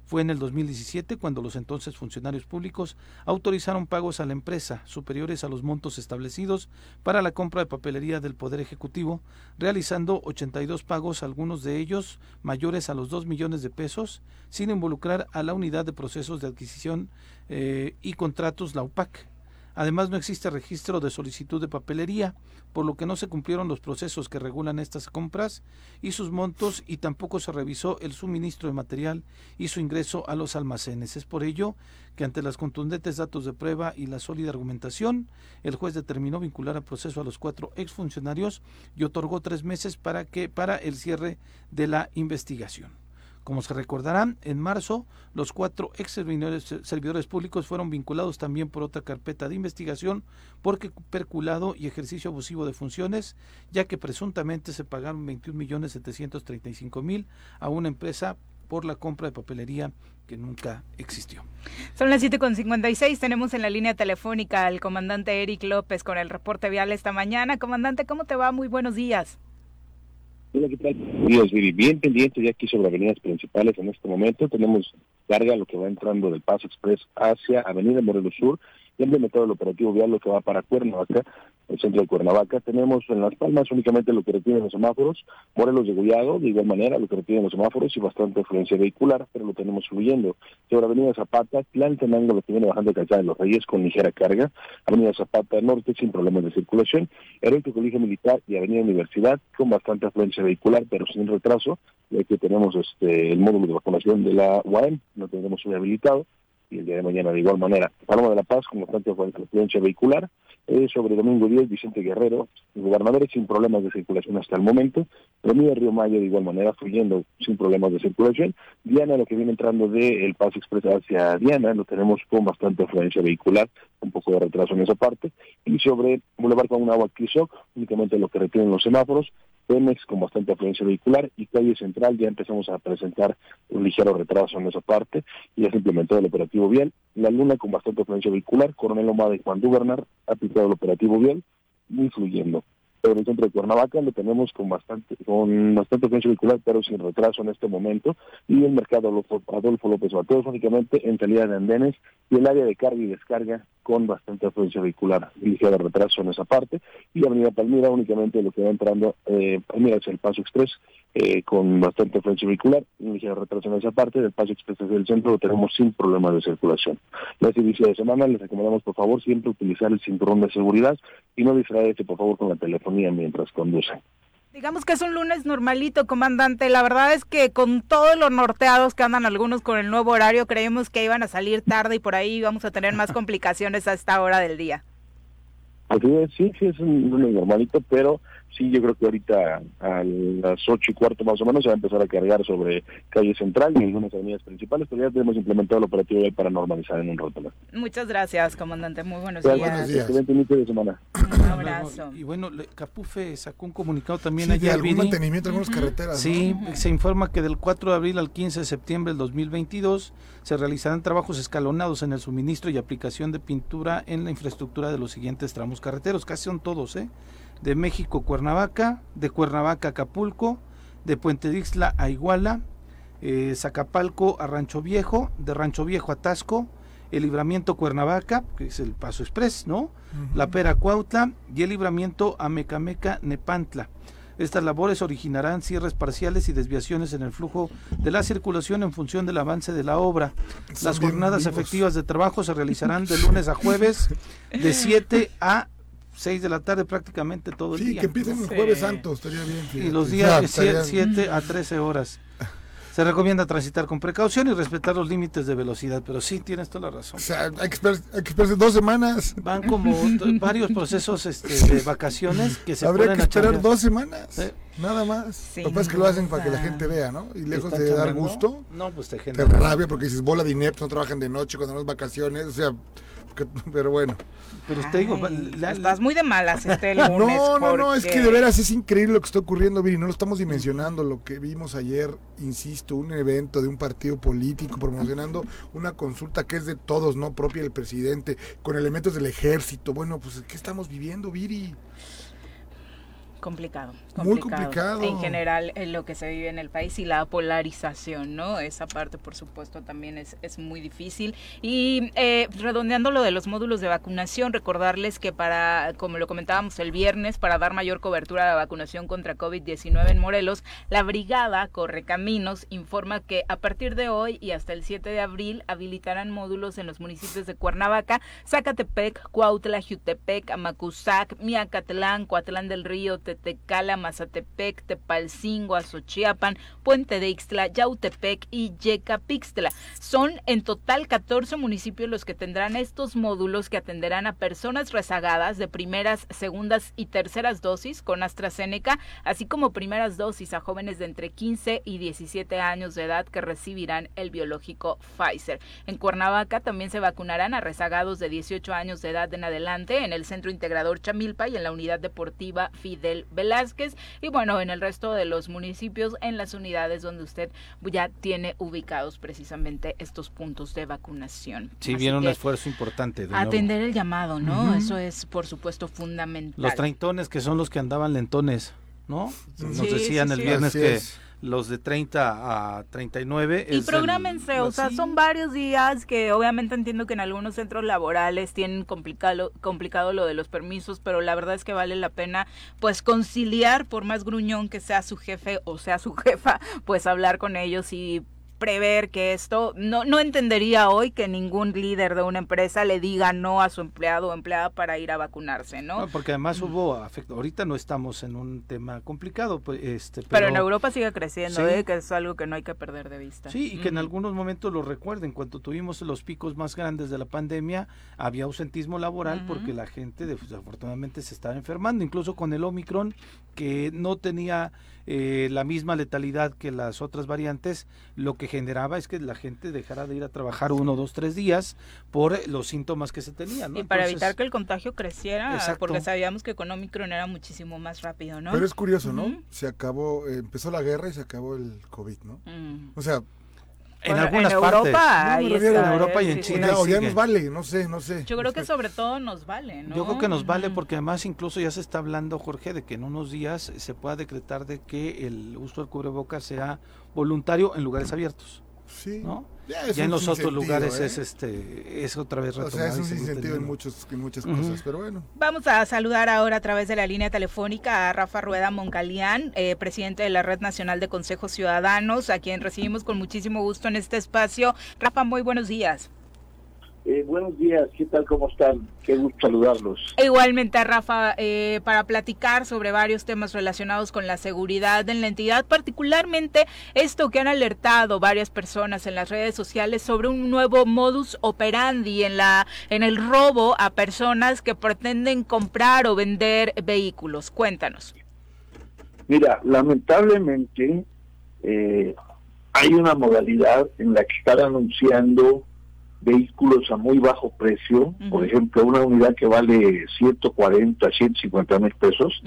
Fue en el 2017 cuando los entonces funcionarios públicos autorizaron pagos a la empresa superiores a los montos establecidos para la compra de papelería del Poder Ejecutivo, realizando 82 pagos, algunos de ellos mayores a los 2 millones de pesos, sin involucrar a la unidad de procesos de adquisición eh, y contratos, la UPAC. Además, no existe registro de solicitud de papelería, por lo que no se cumplieron los procesos que regulan estas compras y sus montos y tampoco se revisó el suministro de material y su ingreso a los almacenes. Es por ello que ante las contundentes datos de prueba y la sólida argumentación, el juez determinó vincular a proceso a los cuatro exfuncionarios y otorgó tres meses para que para el cierre de la investigación. Como se recordarán, en marzo los cuatro ex servidores, públicos fueron vinculados también por otra carpeta de investigación por perculado y ejercicio abusivo de funciones, ya que presuntamente se pagaron 21 millones 735 mil a una empresa por la compra de papelería que nunca existió. Son las 7.56, tenemos en la línea telefónica al comandante Eric López con el reporte vial esta mañana. Comandante, ¿cómo te va? Muy buenos días. Hola. Bien pendientes ya aquí sobre avenidas principales en este momento. Tenemos carga lo que va entrando del Paso Express hacia Avenida Morelos Sur y implementado el operativo vial lo que va para Cuernavaca, el centro de Cuernavaca. Tenemos en Las Palmas únicamente lo que retienen los semáforos, Morelos de Gollado, de igual manera lo que retienen los semáforos y bastante influencia vehicular, pero lo tenemos fluyendo. Sobre Avenida Zapata, Tlaltenango lo que viene bajando Calzada de los Reyes con ligera carga, Avenida Zapata Norte sin problemas de circulación, Heroico Colegio Militar y Avenida Universidad con bastante afluencia vehicular, pero sin retraso, ya que tenemos este el módulo de vacunación de la UAM, lo tendremos habilitado y el día de mañana de igual manera. Paloma de la Paz con bastante afluencia vehicular. Eh, sobre domingo 10, Vicente Guerrero, gobernadores sin problemas de circulación hasta el momento. Romía Río Mayo de igual manera fluyendo sin problemas de circulación. Diana, lo que viene entrando de el Paso Express hacia Diana, lo tenemos con bastante afluencia vehicular, un poco de retraso en esa parte. Y sobre Boulevard con un agua Crisoc, únicamente lo que retienen los semáforos. Pemex con bastante afluencia vehicular y calle central ya empezamos a presentar un ligero retraso en esa parte y ya se implementó el operativo vial. La Luna con bastante afluencia vehicular, Coronel Omada y Juan Dubernar ha aplicado el operativo vial, influyendo en el centro de Cuernavaca lo tenemos con bastante con bastante frecuencia vehicular, pero sin retraso en este momento, y el mercado Adolfo López Mateos únicamente en salida de andenes y el área de carga y descarga con bastante afluencia vehicular, ligero retraso en esa parte, y Avenida Palmira únicamente lo que va entrando, eh, Palmira es el Paso Express, eh, con bastante afluencia vehicular, y ligero retraso en esa parte, del Paso Express desde el centro lo tenemos sin problemas de circulación. La inicio de semana les recomendamos por favor siempre utilizar el cinturón de seguridad y no distraerse por favor con la mientras conducen. Digamos que es un lunes normalito, comandante. La verdad es que con todos los norteados que andan algunos con el nuevo horario, creemos que iban a salir tarde y por ahí vamos a tener más complicaciones a esta hora del día. Así es, sí, sí, es un lunes normalito, pero sí, yo creo que ahorita a las ocho y cuarto más o menos se va a empezar a cargar sobre calle central y algunas avenidas principales, pero ya tenemos implementado el operativo para normalizar en un rato Muchas gracias, comandante. Muy buenos días. Buenos días. de semana. Un abrazo. Y bueno, Capufe sacó un comunicado también sí, allá. Algún mantenimiento de algunas carreteras. Sí, se informa que del 4 de abril al 15 de septiembre del 2022 se realizarán trabajos escalonados en el suministro y aplicación de pintura en la infraestructura de los siguientes tramos carreteros. Casi son todos, ¿eh? De México Cuernavaca, de Cuernavaca Acapulco, de Puente Dixla a Iguala, eh, Zacapalco a Rancho Viejo, de Rancho Viejo a Tasco, el libramiento Cuernavaca, que es el Paso Express, ¿no? La Pera Cuautla y el libramiento a Mecameca Nepantla. Estas labores originarán cierres parciales y desviaciones en el flujo de la circulación en función del avance de la obra. Las jornadas efectivas de trabajo se realizarán de lunes a jueves de 7 a 6 de la tarde prácticamente todo el día. Sí, que empiecen el jueves santo, estaría bien. Y los días de 7 a 13 horas. Se recomienda transitar con precaución y respetar los límites de velocidad, pero sí, tienes toda la razón. O sea, hay que, esperar, dos semanas. Van como varios procesos este, de vacaciones que se Habría que esperar dos semanas, nada más. lo que pasa es que lo hacen para que la gente vea, ¿no? Y lejos de dar gusto, no, pues te, te rabia porque dices, bola de ineptos, no trabajan de noche cuando no es vacaciones, o sea pero bueno. Pero usted digo, estás muy de malas este lunes. No, no, no, es que de veras es increíble lo que está ocurriendo, Viri, no lo estamos dimensionando, lo que vimos ayer, insisto, un evento de un partido político promocionando una consulta que es de todos, no propia del presidente, con elementos del ejército. Bueno, pues ¿qué estamos viviendo, Viri? Complicado, Muy complicado. En general, en lo que se vive en el país y la polarización, ¿no? Esa parte, por supuesto, también es, es muy difícil. Y eh, redondeando lo de los módulos de vacunación, recordarles que para, como lo comentábamos el viernes, para dar mayor cobertura a la vacunación contra COVID-19 en Morelos, la brigada Correcaminos informa que a partir de hoy y hasta el 7 de abril habilitarán módulos en los municipios de Cuernavaca, Zacatepec, Cuautla, Jutepec, Amacuzac, Miacatlán, Coatlán del Río, Tetecala, Mazatepec, Tepalcingo, Azochiapan, Puente de Ixtla, Yautepec y Yecapixtla. Son en total 14 municipios los que tendrán estos módulos que atenderán a personas rezagadas de primeras, segundas y terceras dosis con AstraZeneca, así como primeras dosis a jóvenes de entre 15 y 17 años de edad que recibirán el biológico Pfizer. En Cuernavaca también se vacunarán a rezagados de 18 años de edad en adelante en el Centro Integrador Chamilpa y en la Unidad Deportiva Fidel Velázquez y bueno, en el resto de los municipios, en las unidades donde usted ya tiene ubicados precisamente estos puntos de vacunación. Sí, viene un esfuerzo importante. atender el llamado, ¿no? Eso es, por supuesto, fundamental. Los treintones que son los que andaban lentones, ¿no? Nos decían el viernes que los de 30 a 39. Y programense, o sea, son varios días que obviamente entiendo que en algunos centros laborales tienen complicado, complicado lo de los permisos, pero la verdad es que vale la pena pues conciliar, por más gruñón que sea su jefe o sea su jefa, pues hablar con ellos y prever que esto, no, no entendería hoy que ningún líder de una empresa le diga no a su empleado o empleada para ir a vacunarse, ¿no? porque además hubo afecto. Ahorita no estamos en un tema complicado, pues, este, pero, en Europa sigue creciendo, ¿eh? que es algo que no hay que perder de vista. Sí, y que en algunos momentos lo recuerden, cuando tuvimos los picos más grandes de la pandemia, había ausentismo laboral porque la gente desafortunadamente se estaba enfermando, incluso con el Omicron, que no tenía eh, la misma letalidad que las otras variantes, lo que generaba es que la gente dejara de ir a trabajar uno, dos, tres días por los síntomas que se tenían. Y para evitar que el contagio creciera, porque sabíamos que con Omicron era muchísimo más rápido, ¿no? Pero es curioso, ¿no? Se acabó, eh, empezó la guerra y se acabó el COVID, ¿no? O sea, en algunas partes. Europa, en Europa y en China. Ya, nos vale, no sé, no sé. Yo creo que sobre todo nos vale, ¿no? Yo creo que nos vale porque además incluso ya se está hablando, Jorge, de que en unos días se pueda decretar de que el uso del cubrebocas sea voluntario en lugares abiertos. Sí. ¿no? Ya, en los otros lugares es ¿eh? este es otra vez retomado. O sea, es un incentivo en, muchos, en muchas cosas, pero bueno. Vamos a saludar ahora a través de la línea telefónica a Rafa Rueda Moncalián, eh, presidente de la Red Nacional de Consejos Ciudadanos, a quien recibimos con muchísimo gusto en este espacio. Rafa, muy buenos días. Eh, buenos días, ¿qué tal? ¿Cómo están? Qué gusto saludarlos. Igualmente, Rafa, eh, para platicar sobre varios temas relacionados con la seguridad en la entidad, particularmente esto que han alertado varias personas en las redes sociales sobre un nuevo modus operandi en la en el robo a personas que pretenden comprar o vender vehículos. Cuéntanos. Mira, lamentablemente eh, hay una modalidad en la que están anunciando vehículos a muy bajo precio, por ejemplo, una unidad que vale 140, 150 mil pesos,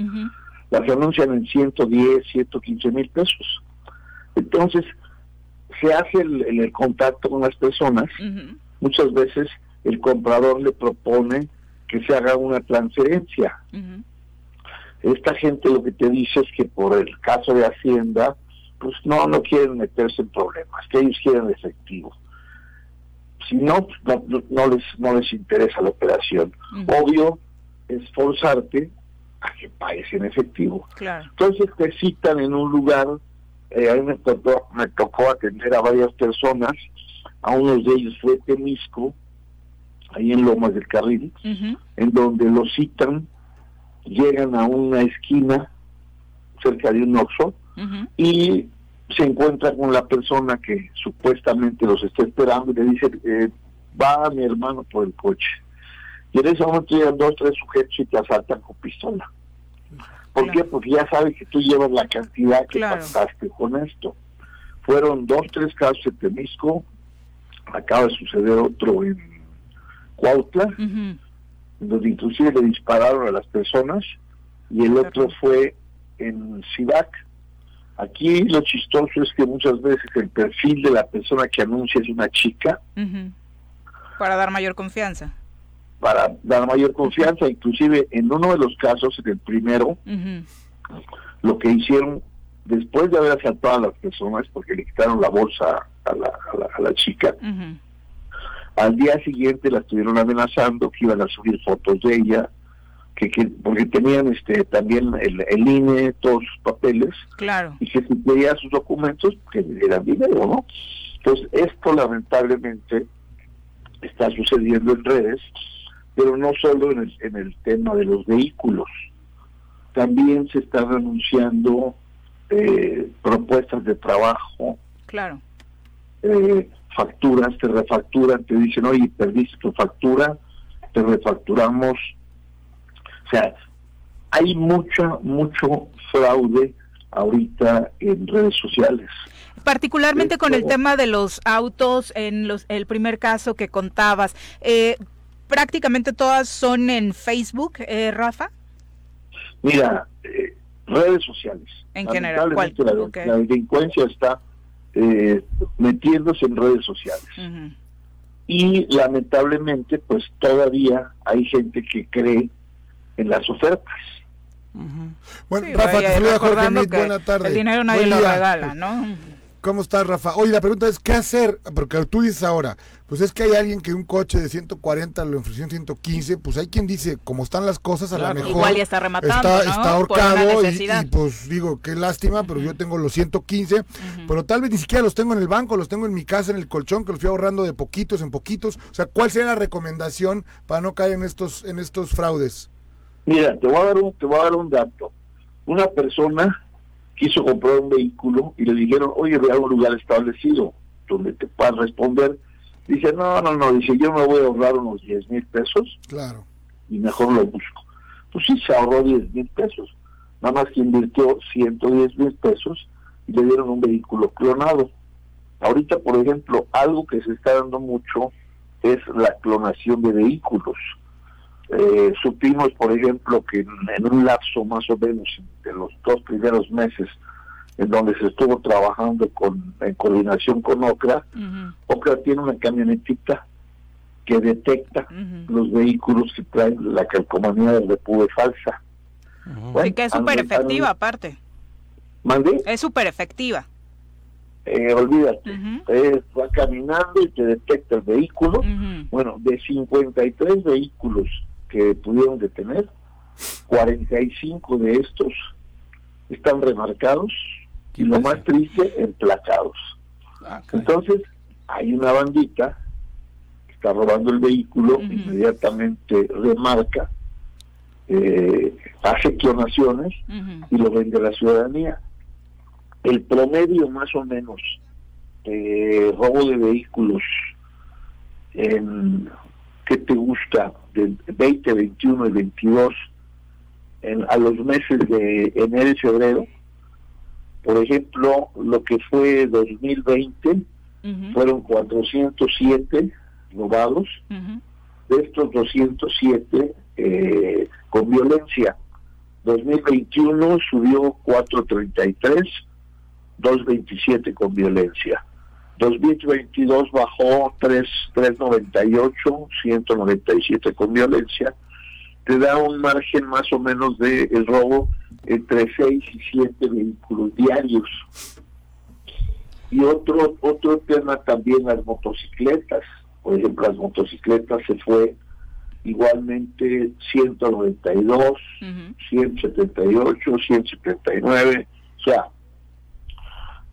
las anuncian en 110, 115 mil pesos. Entonces, se hace el, el contacto con las personas, muchas veces el comprador le propone que se haga una transferencia. Esta gente lo que te dice es que por el caso de Hacienda, pues no, no quieren meterse en problemas, que ellos quieren efectivo si no, no, les, no les interesa la operación. Obvio es forzarte a que pagues en efectivo. Entonces te citan en un lugar, eh, a mí me tocó, me tocó atender a varias personas, a uno de ellos fue Temisco, ahí en Lomas del Carril, en donde los citan, llegan a una esquina cerca de un oxo y se encuentra con la persona que supuestamente los está esperando y le dice, eh, va mi hermano por el coche. Y en ese momento llegan dos, tres sujetos y te asaltan con pistola. ¿Por qué? Porque ya sabe que tú llevas la cantidad que pasaste con esto. Fueron dos, tres casos en Temisco, acaba de suceder otro en Cuautla, donde inclusive le dispararon a las personas, y el otro fue en Sidac. Aquí lo chistoso es que muchas veces el perfil de la persona que anuncia es una chica. Para dar mayor confianza. Para dar mayor confianza, inclusive en uno de los casos, en el primero, lo que hicieron después de haber asaltado a las personas, porque le quitaron la bolsa a la, a la, chica, al día siguiente la estuvieron amenazando que iban a subir fotos de ella, que, que porque tenían este también el, el INE, todos sus papeles, claro. y que si pedía sus documentos, que le dieran dinero, ¿no? Entonces, esto lamentablemente está sucediendo en redes, pero no solo en el, en el tema de los vehículos, también se están anunciando eh, propuestas de trabajo. Claro. Eh, facturas, te refacturan, te dicen, oye, perdiste tu factura, te refacturamos. O sea, hay mucha, mucho fraude ahorita en redes sociales. Particularmente con el tema de los autos, en los, el primer caso que contabas, eh, prácticamente todas son en Facebook, eh, Rafa. Mira, eh, redes sociales. En general, ¿cuál? La, delincuencia está eh, metiéndose en redes sociales. Y lamentablemente, pues todavía hay gente que cree en las ofertas. Bueno, Rafa, te saluda Jorge buena tarde. El dinero nadie lo regala, ¿no? ¿Cómo estás, Rafa? Oye, la pregunta es, ¿qué hacer? Porque tú dices ahora, pues es que hay alguien que un coche de 140 lo ofreció en 115, pues hay quien dice, como están las cosas, a lo mejor igual ya está rematando, está, está ahorcado y, pues digo, qué lástima, pero yo tengo los 115, pero tal vez ni siquiera los tengo en el banco, los tengo en mi casa, en el colchón, que los fui ahorrando de poquitos en poquitos. O sea, ¿cuál sería la recomendación para no caer en estos, en estos fraudes? Mira, te voy a dar un, te voy a dar un dato. Una persona quiso comprar un vehículo y le dijeron, oye, ve a un lugar establecido donde te puedas responder. Dice, no, no, no, dice, yo me voy a ahorrar unos 10 mil pesos. Claro. Y mejor lo busco. Pues sí, se ahorró 10 mil pesos. Nada más que invirtió 110 mil pesos y le dieron un vehículo clonado. Ahorita, por ejemplo, algo que se está dando mucho es la clonación de vehículos. Eh, supimos, por ejemplo, que en, un lapso más o menos de los dos primeros meses en donde se estuvo trabajando con en coordinación con OCRA, OCRA tiene una camionetita que detecta los vehículos que traen la calcomanía del repube falsa. y que es súper efectiva aparte. ¿Mandé? Es súper efectiva. Eh, olvídate, eh, va caminando y te detecta el vehículo. Bueno, de 53 vehículos que pudieron detener, 45 de estos están remarcados y lo más triste, emplacados. Ah, Entonces, hay una bandita que está robando el vehículo, inmediatamente remarca, eh, hace clonaciones y lo vende a la ciudadanía. El promedio más o menos de robo de vehículos en ¿qué te gusta? Del 20, 21 y 22 en, a los meses de enero y febrero. Por ejemplo, lo que fue 2020 fueron 407 robados, de estos 207 eh, con violencia. 2021 subió 433, 227 con violencia. 2022 bajó 3, 398, 197 con violencia. Te da un margen más o menos de el robo entre 6 y 7 vehículos diarios. Y otro otro tema también las motocicletas. Por ejemplo, las motocicletas se fue igualmente 192, 178, 179. O sea,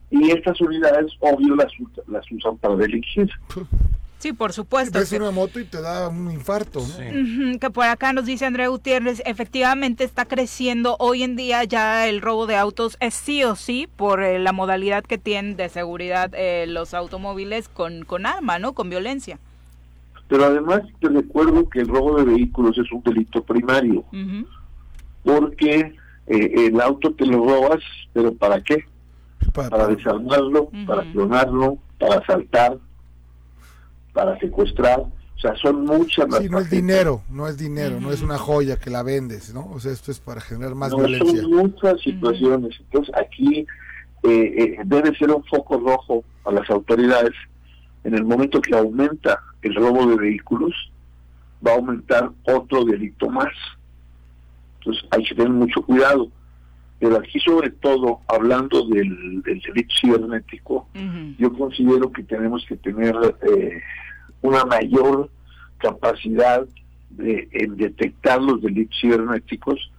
y estas unidades, obvio, las, las usan para delinquir. Sí, por supuesto. Ves una moto y te da un infarto, que por acá nos dice André Gutiérrez, efectivamente está creciendo hoy en día ya el robo de autos, es sí o sí por eh, la modalidad que tienen de seguridad eh, los automóviles con, con arma, ¿no? Con violencia. Pero además te recuerdo que el robo de vehículos es un delito primario, porque eh, el auto te lo robas, pero ¿para qué? Para, desarmarlo, para clonarlo, para asaltar, para secuestrar. O sea, son muchas las. Sí, no es dinero, no es dinero, no es una joya que la vendes, ¿no? O sea, esto es para generar más no, violencia. Son muchas situaciones. Entonces, aquí eh, eh, debe ser un foco rojo a las autoridades. En el momento que aumenta el robo de vehículos, va a aumentar otro delito más. Entonces, hay que tener mucho cuidado. Pero aquí, sobre todo, hablando del, delito cibernético, yo considero que tenemos que tener. Eh, una mayor capacidad de, en detectar los delitos cibernéticos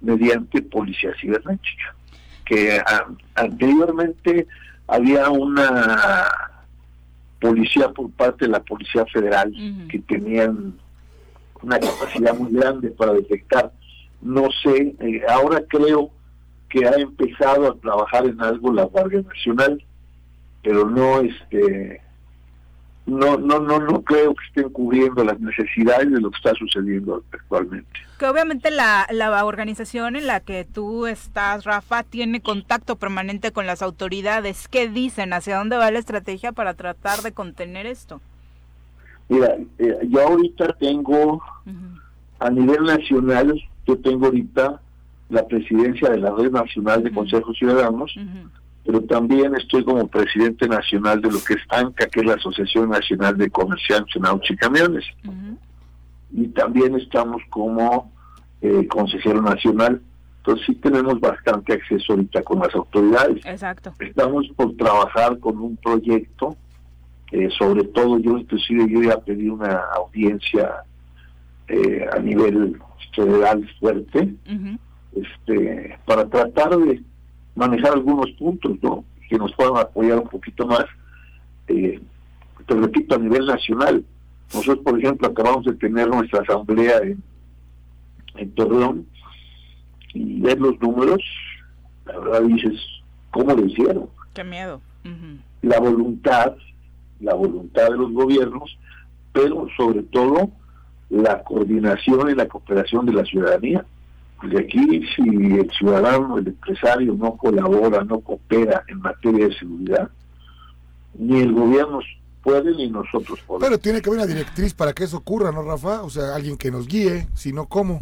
mediante policía cibernética. Que anteriormente había una policía por parte de la Policía Federal que tenían una capacidad muy grande para detectar. No sé, eh, ahora creo que ha empezado a trabajar en algo la Guardia Nacional, pero no este no, no, no, no creo que estén cubriendo las necesidades de lo que está sucediendo actualmente. Que obviamente la, la organización en la que tú estás, Rafa, tiene contacto permanente con las autoridades. ¿Qué dicen? ¿Hacia dónde va la estrategia para tratar de contener esto? Mira, eh, yo ahorita tengo, a nivel nacional, yo tengo ahorita la presidencia de la Red Nacional de Consejos Ciudadanos, pero también estoy como presidente nacional de lo que es ANCA, que es la Asociación Nacional de Comerciantes en Autos y Camiones. Y también estamos como eh, consejero nacional. Entonces sí tenemos bastante acceso ahorita con las autoridades. Exacto. Estamos por trabajar con un proyecto, eh, sobre todo yo inclusive yo ya pedí una audiencia eh, a nivel federal fuerte, este, para tratar de manejar algunos puntos ¿no? que nos puedan apoyar un poquito más. Eh, te repito, a nivel nacional. Nosotros, por ejemplo, acabamos de tener nuestra asamblea en, en Torreón y ver los números, la verdad dices, ¿cómo lo hicieron? Qué miedo. La voluntad, la voluntad de los gobiernos, pero sobre todo la coordinación y la cooperación de la ciudadanía. De aquí, si el ciudadano, el empresario no colabora, no coopera en materia de seguridad, ni el gobierno puede ni nosotros podemos. Pero tiene que haber una directriz para que eso ocurra, ¿no, Rafa? O sea, alguien que nos guíe, si no, ¿cómo?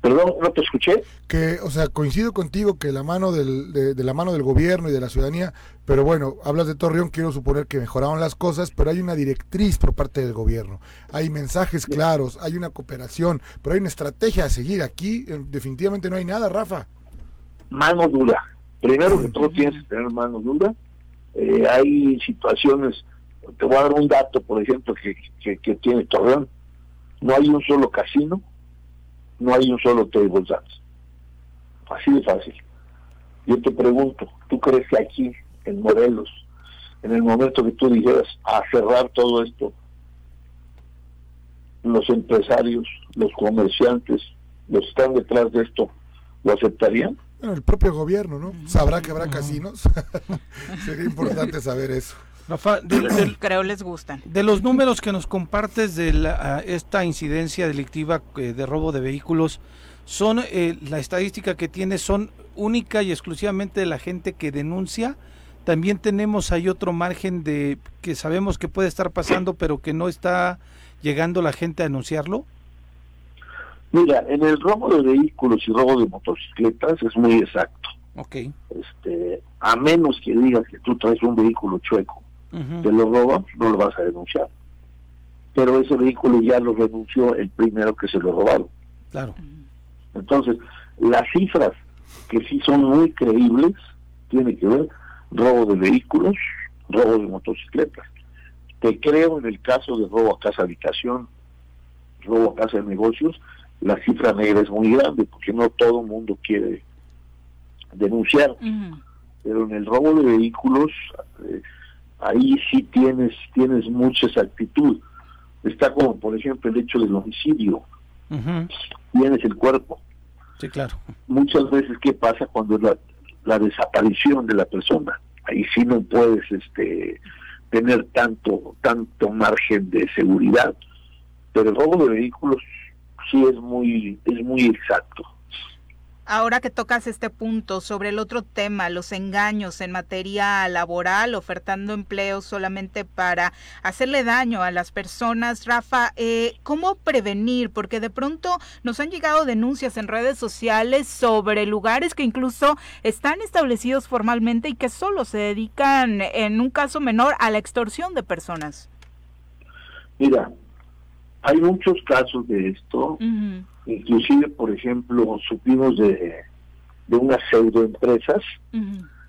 Perdón, no te escuché. Que, o sea, coincido contigo que la mano del, de, la mano del gobierno y de la ciudadanía, pero bueno, hablas de Torreón, quiero suponer que mejoraron las cosas, pero hay una directriz por parte del gobierno, hay mensajes claros, hay una cooperación, pero hay una estrategia a seguir. Aquí definitivamente no hay nada, Rafa. Mano dura. Primero que todo tienes que tener mano dura. Eh, hay situaciones, te voy a dar un dato, por ejemplo, que, que, que tiene Torreón. No hay un solo casino no hay un solo table dance. Así de fácil. Yo te pregunto, ¿tú crees que aquí, en Morelos, en el momento que tú dijeras a cerrar todo esto, los empresarios, los comerciantes, los que están detrás de esto, lo aceptarían? el propio gobierno, ¿no? Sabrá que habrá casinos. Sería importante saber eso. Rafa, creo les gustan. De los números que nos compartes de esta incidencia delictiva eh, de robo de vehículos, son eh, la estadística que tienes son única y exclusivamente de la gente que denuncia. También tenemos ahí otro margen de que sabemos que puede estar pasando, pero que no está llegando la gente a denunciarlo. Mira, en el robo de vehículos y robo de motocicletas es muy exacto. Ok. Este, a menos que digas que tú traes un vehículo chueco te lo roban, no lo vas a denunciar. Pero ese vehículo ya lo renunció el primero que se lo robaron. Claro. Entonces, las cifras que sí son muy creíbles tiene que ver robo de vehículos, robo de motocicletas. Te creo en el caso de robo a casa habitación, robo a casa de negocios, la cifra negra es muy grande porque no todo el mundo quiere denunciar. Pero en el robo de vehículos, eh, ahí sí tienes, tienes mucha exactitud. Está como, por ejemplo, el hecho del homicidio. Tienes el cuerpo. Sí, claro. Muchas veces, ¿qué pasa cuando la, la desaparición de la persona? Ahí sí no puedes este, tener tanto, tanto margen de seguridad. Pero el robo de vehículos sí es muy, es muy exacto. Ahora que tocas este punto sobre el otro tema, los engaños en materia laboral, ofertando empleos solamente para hacerle daño a las personas, Rafa, eh, ¿cómo prevenir? Porque de pronto nos han llegado denuncias en redes sociales sobre lugares que incluso están establecidos formalmente y que solo se dedican, en un caso menor, a la extorsión de personas. Mira, hay muchos casos de esto. Inclusive, por ejemplo, supimos de, de unas pseudoempresas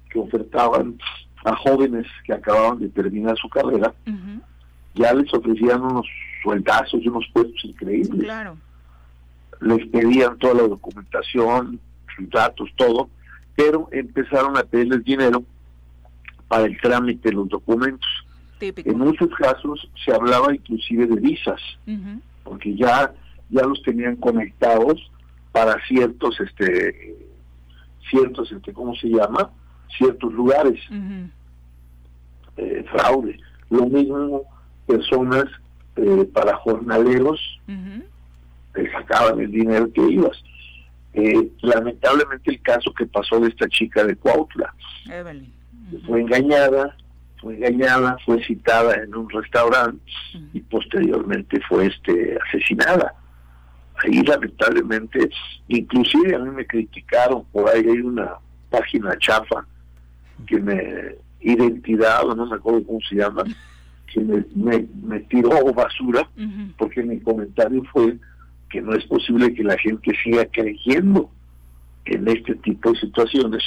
que ofertaban a jóvenes que acababan de terminar su carrera, ya les ofrecían unos sueldazos y unos puestos increíbles. Claro. Les pedían toda la documentación, sus datos, todo, pero empezaron a pedirles dinero para el trámite de los documentos. En muchos casos se hablaba inclusive de visas, porque ya ya los tenían conectados para ciertos este ciertos este cómo se llama ciertos lugares. Eh, fraude. Lo mismo personas eh, para jornaleros que sacaban el dinero que ibas. Eh, lamentablemente el caso que pasó de esta chica de Cuautla fue engañada fue engañada fue citada en un restaurante y posteriormente fue este asesinada. Ahí lamentablemente, inclusive a mí me criticaron, por ahí hay una página chafa que me, identidad, no me acuerdo cómo se llama, que me, me, tiró basura, porque mi comentario fue que no es posible que la gente siga creyendo en este tipo de situaciones,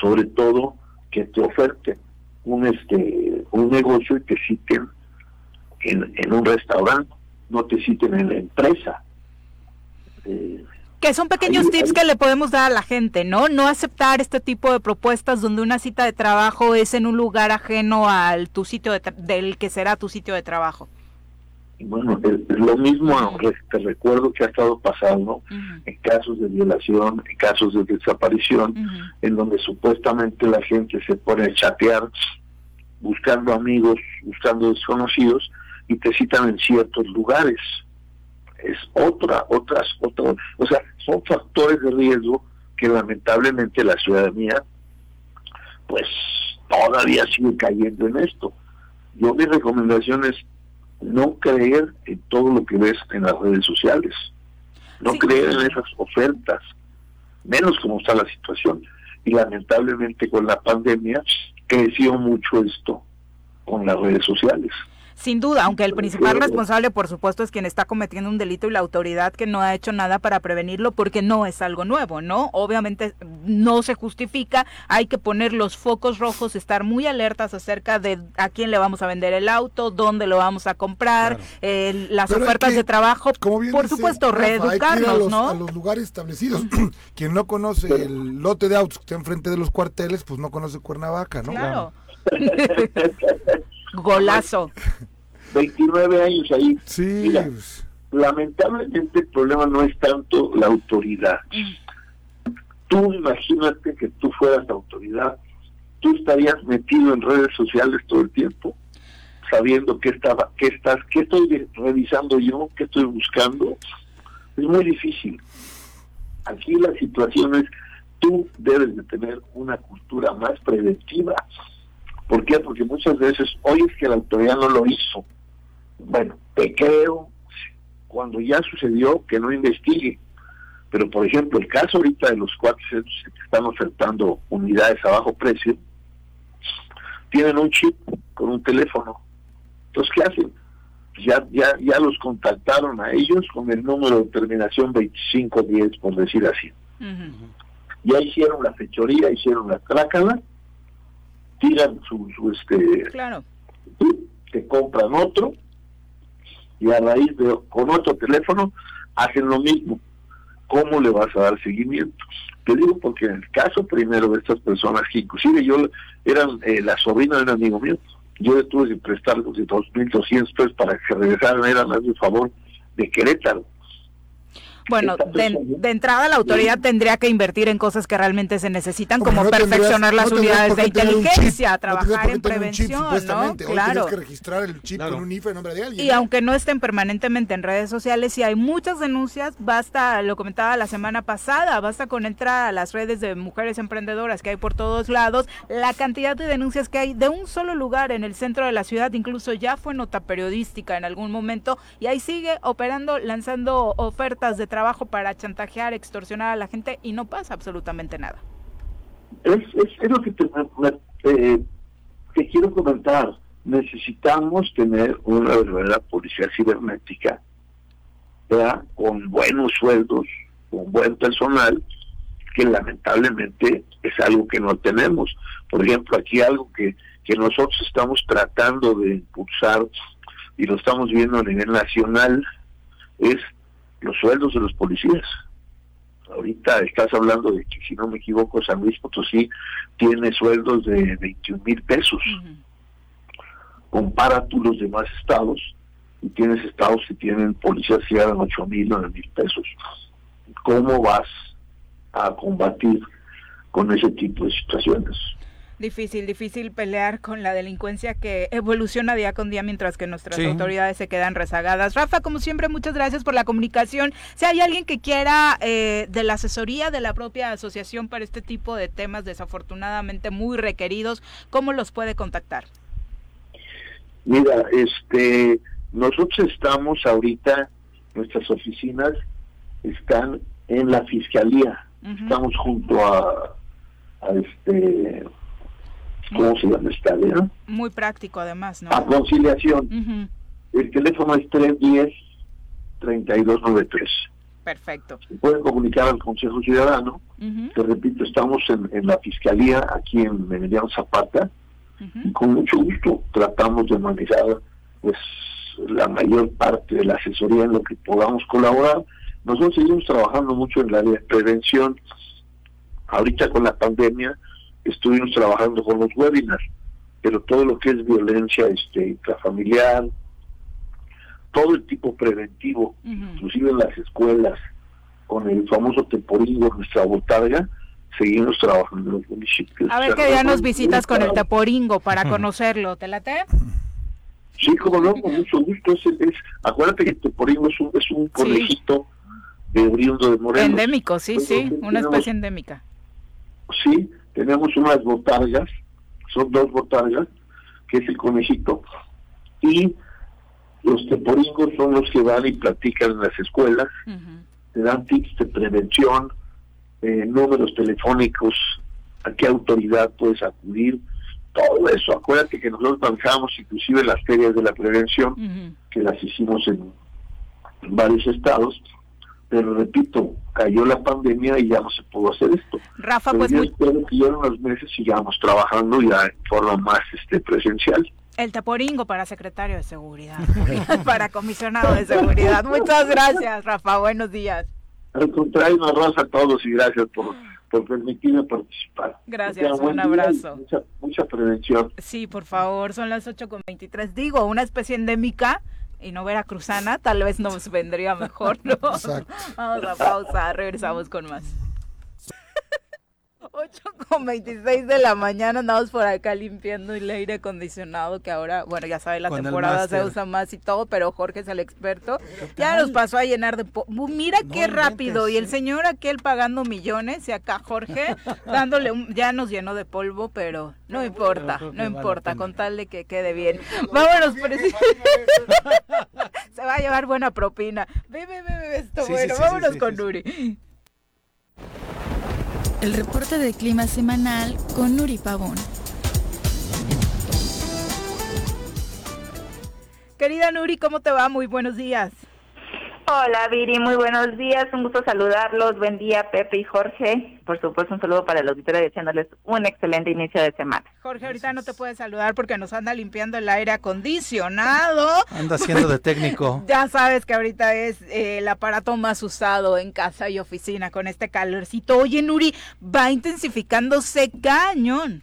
sobre todo que te oferten un este un negocio y te citen en, en un restaurante no te citen en la empresa. Eh, que son pequeños tips que le podemos dar a la gente, ¿no? No aceptar este tipo de propuestas donde una cita de trabajo es en un lugar ajeno al tu sitio del que será tu sitio de trabajo. Bueno, es lo mismo te recuerdo que ha estado pasando en casos de violación, en casos de desaparición, en donde supuestamente la gente se pone a chatear buscando amigos, buscando desconocidos, y te citan en ciertos lugares. Es otra, otras, otro, o sea, son factores de riesgo que lamentablemente la ciudadanía, pues todavía sigue cayendo en esto. Yo mi recomendación es no creer en todo lo que ves en las redes sociales, no creer en esas ofertas, menos como está la situación. Y lamentablemente con la pandemia creció mucho esto con las redes sociales. Sin duda, aunque el principal responsable, por supuesto, es quien está cometiendo un delito y la autoridad que no ha hecho nada para prevenirlo porque no es algo nuevo, ¿no? Obviamente no se justifica, hay que poner los focos rojos, estar muy alertas acerca de a quién le vamos a vender el auto, dónde lo vamos a comprar, eh, las ofertas de trabajo, por supuesto, reeducarnos, ¿no? A los lugares establecidos. quien no conoce el lote de autos que está enfrente de los cuarteles, pues no conoce Cuernavaca, ¿no? Claro. Golazo. 29 años ahí. Sí. Pues. lamentablemente el problema no es tanto la autoridad. Tú imagínate que tú fueras la autoridad, tú estarías metido en redes sociales todo el tiempo, sabiendo qué estaba, qué estás, qué estoy revisando yo, qué estoy buscando. Es muy difícil. Aquí la situación es, tú debes de tener una cultura más preventiva ¿Por qué? Porque muchas veces, hoy es que la autoridad no lo hizo. Bueno, te creo cuando ya sucedió que no investigue. Pero, por ejemplo, el caso ahorita de los cuatro centros que están ofertando unidades a bajo precio, tienen un chip con un teléfono. Entonces, ¿qué hacen? Ya, ya, ya los contactaron a ellos con el número de terminación 2510, por decir así. Ya hicieron la fechoría, hicieron la trácala, tiran su, este claro. te compran otro y a raíz de con otro teléfono hacen lo mismo. Cómo le vas a dar seguimiento te digo porque en el caso primero de estas personas que inclusive yo eran eh, la sobrina de un amigo mío yo le tuve que prestar los de 2.200 pesos para que regresaran eran más de favor de Querétaro Bueno, de, entrada la autoridad tendría que invertir en cosas que realmente se necesitan, como perfeccionar las unidades de inteligencia, trabajar en prevención, ¿no? Claro. que registrar el chip con un IFE en nombre de alguien. Y aunque no estén permanentemente en redes sociales, si hay muchas denuncias, basta, lo comentaba la semana pasada, basta con entrar a las redes de mujeres emprendedoras que hay por todos lados, la cantidad de denuncias que hay de un solo lugar en el centro de la ciudad, incluso ya fue nota periodística en algún momento, y ahí sigue operando, lanzando ofertas de trabajo para chantajear, extorsionar a la gente y no pasa absolutamente nada. Es, lo que te, eh, te quiero comentar. Necesitamos tener una verdadera policía cibernética con buenos sueldos, con buen personal, que lamentablemente es algo que no tenemos. Por ejemplo, aquí algo que, que nosotros estamos tratando de impulsar y lo estamos viendo a nivel nacional es los sueldos de los policías. Ahorita estás hablando de que, si no me equivoco, San Luis Potosí tiene sueldos de 21 mil pesos. Compara tú los demás estados y tienes estados que tienen policías que ganan 8 mil, 9 mil pesos. ¿Cómo vas a combatir con ese tipo de situaciones? Difícil, difícil pelear con la delincuencia que evoluciona día con día mientras que nuestras autoridades se quedan rezagadas. Rafa, como siempre, muchas gracias por la comunicación. Si hay alguien que quiera eh, de la asesoría de la propia asociación para este tipo de temas desafortunadamente muy requeridos, ¿cómo los puede contactar? Mira, este, nosotros estamos ahorita, nuestras oficinas están en la fiscalía, estamos junto a, a este ¿cómo se llama esta? Muy práctico además, ¿no? A conciliación. El teléfono es 310-3293. Perfecto. Se pueden comunicar al Consejo Ciudadano. Te repito, estamos en, la Fiscalía aquí en Emiliano Zapata y con mucho gusto tratamos de manejar pues la mayor parte de la asesoría en lo que podamos colaborar. Nosotros seguimos trabajando mucho en la área de prevención. Ahorita con la pandemia, estuvimos trabajando con los webinars, pero todo lo que es violencia este, intrafamiliar, todo el tipo preventivo, inclusive en las escuelas, con el famoso teporingo, nuestra botarga, seguimos trabajando en los municipios. A ver qué día nos visitas con el teporingo para conocerlo, ¿te late? Sí, como no, con mucho gusto. Es, acuérdate que el teporingo es un, es un conejito de oriundo de Morelos. Endémico, sí, sí, una especie endémica. Sí, tenemos unas botargas, son dos botargas, que es el conejito, y los teporingos son los que van y platican en las escuelas, te dan tips de prevención, eh, números telefónicos, a qué autoridad puedes acudir, todo eso. Acuérdate que nosotros manejamos inclusive las ferias de la prevención, que las hicimos en varios estados, pero repito, cayó la pandemia y ya no se pudo hacer esto. Rafa, pues yo espero que ya en unos meses sigamos trabajando ya en forma más este presencial. El taporingo para secretario de seguridad, para comisionado de seguridad. Muchas gracias, Rafa. Buenos días. Al contrario, un abrazo a todos y gracias por, por permitirme participar. Gracias, un abrazo. Mucha, mucha prevención. Sí, por favor, son las 8.23. Digo, una especie endémica y no veracruzana, tal vez nos vendría mejor, ¿no? Vamos a pausa, regresamos con más. 8 con 26 de la mañana andamos por acá limpiando el aire acondicionado que ahora, bueno, ya sabe, la temporada se usa más y todo, pero Jorge es el experto. Ya nos pasó a llenar de... Mira qué rápido. Y el señor aquel pagando millones y acá Jorge dándole un... Ya nos llenó de polvo, pero no importa, no importa, con tal de que quede bien. Vámonos, Se va a llevar buena propina. Ve, ve, ve, esto bueno. Vámonos con Nuri. El reporte de clima semanal con Nuri Pavón. Querida Nuri, ¿cómo te va? Muy buenos días. Hola Viri, muy buenos días, un gusto saludarlos, buen día Pepe y Jorge, por supuesto un saludo para el auditorio deseándoles un excelente inicio de semana. Jorge ahorita no te puede saludar porque nos anda limpiando el aire acondicionado. Anda haciendo de técnico. ya sabes que ahorita es eh, el aparato más usado en casa y oficina con este calorcito. Oye Nuri, va intensificándose cañón.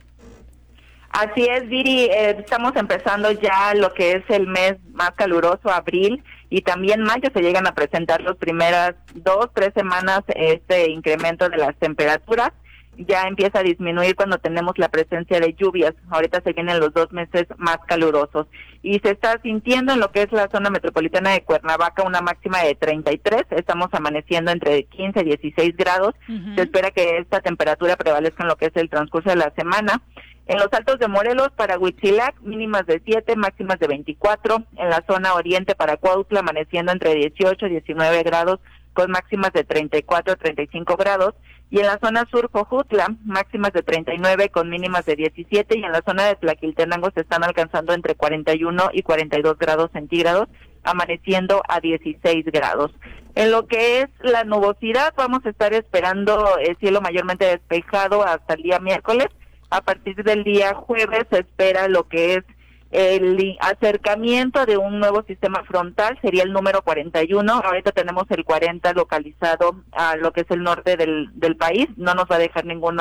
Así es, Viri, eh, estamos empezando ya lo que es el mes más caluroso, abril, y también mayo se llegan a presentar las primeras dos, tres semanas este incremento de las temperaturas. Ya empieza a disminuir cuando tenemos la presencia de lluvias. Ahorita se vienen los dos meses más calurosos. Y se está sintiendo en lo que es la zona metropolitana de Cuernavaca una máxima de 33. Estamos amaneciendo entre 15 y 16 grados. Se espera que esta temperatura prevalezca en lo que es el transcurso de la semana. En los altos de Morelos para Huitzilac, mínimas de 7, máximas de 24. En la zona oriente para Cuautla, amaneciendo entre 18 y 19 grados, con máximas de 34 a 35 grados. Y en la zona sur, Jojutla, máximas de 39 con mínimas de 17. Y en la zona de Tlaquiltenango se están alcanzando entre 41 y 42 grados centígrados, amaneciendo a 16 grados. En lo que es la nubosidad, vamos a estar esperando el cielo mayormente despejado hasta el día miércoles a partir del día jueves se espera lo que es el acercamiento de un nuevo sistema frontal, sería el número 41. Ahorita tenemos el 40 localizado a lo que es el norte del, del país, no nos va a dejar ningún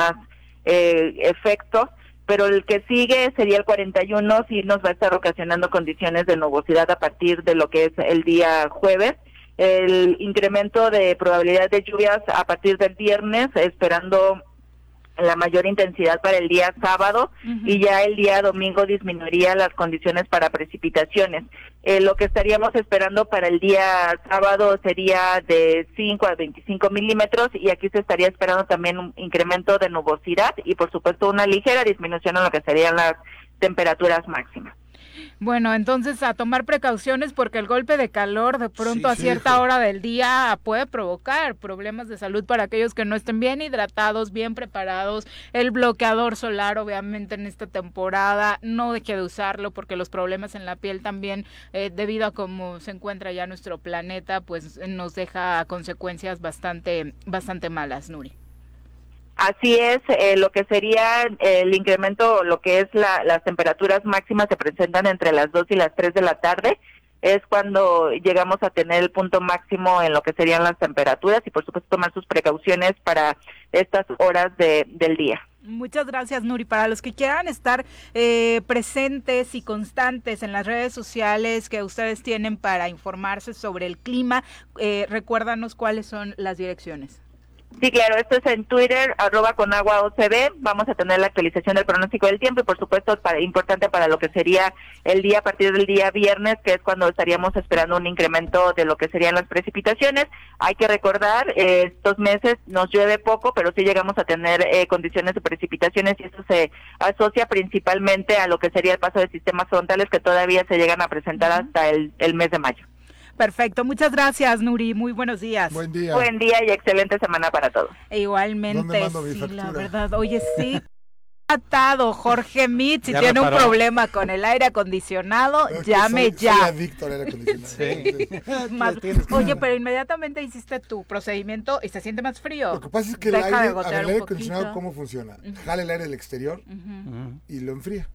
eh, efecto, pero el que sigue sería el 41, sí nos va a estar ocasionando condiciones de nubosidad a partir de lo que es el día jueves. El incremento de probabilidad de lluvias a partir del viernes, esperando la mayor intensidad para el día sábado y ya el día domingo disminuiría las condiciones para precipitaciones. Eh, lo que estaríamos esperando para el día sábado sería de 5 a 25 milímetros y aquí se estaría esperando también un incremento de nubosidad y por supuesto una ligera disminución en lo que serían las temperaturas máximas. Bueno, entonces a tomar precauciones porque el golpe de calor de pronto a cierta hora del día puede provocar problemas de salud para aquellos que no estén bien hidratados, bien preparados. El bloqueador solar, obviamente, en esta temporada, no deje de usarlo porque los problemas en la piel también, eh, debido a cómo se encuentra ya nuestro planeta, pues nos deja consecuencias bastante, bastante malas, Nuri. Así es, eh, lo que sería el incremento, lo que es la, las temperaturas máximas se presentan entre las 2 y las 3 de la tarde, es cuando llegamos a tener el punto máximo en lo que serían las temperaturas y por supuesto tomar sus precauciones para estas horas de, del día. Muchas gracias, Nuri. Para los que quieran estar eh, presentes y constantes en las redes sociales que ustedes tienen para informarse sobre el clima, eh, recuérdanos cuáles son las direcciones. Sí, claro, esto es en Twitter, arroba con agua OCB. Vamos a tener la actualización del pronóstico del tiempo y, por supuesto, para, importante para lo que sería el día a partir del día viernes, que es cuando estaríamos esperando un incremento de lo que serían las precipitaciones. Hay que recordar, eh, estos meses nos llueve poco, pero sí llegamos a tener eh, condiciones de precipitaciones y eso se asocia principalmente a lo que sería el paso de sistemas frontales que todavía se llegan a presentar hasta el mes de mayo. Perfecto, muchas gracias, Nuri. Muy buenos días. Buen día. Buen día y excelente semana para todos. E igualmente, sí, la verdad. Oye, sí. Atado, Jorge Mit, si tiene un problema con el aire acondicionado, llame ya. Soy adicto al aire acondicionado. oye, pero inmediatamente hiciste tu procedimiento y se siente más frío. Lo que pasa es que el aire, el aire acondicionado, ¿cómo funciona? Jala el aire del exterior y lo enfría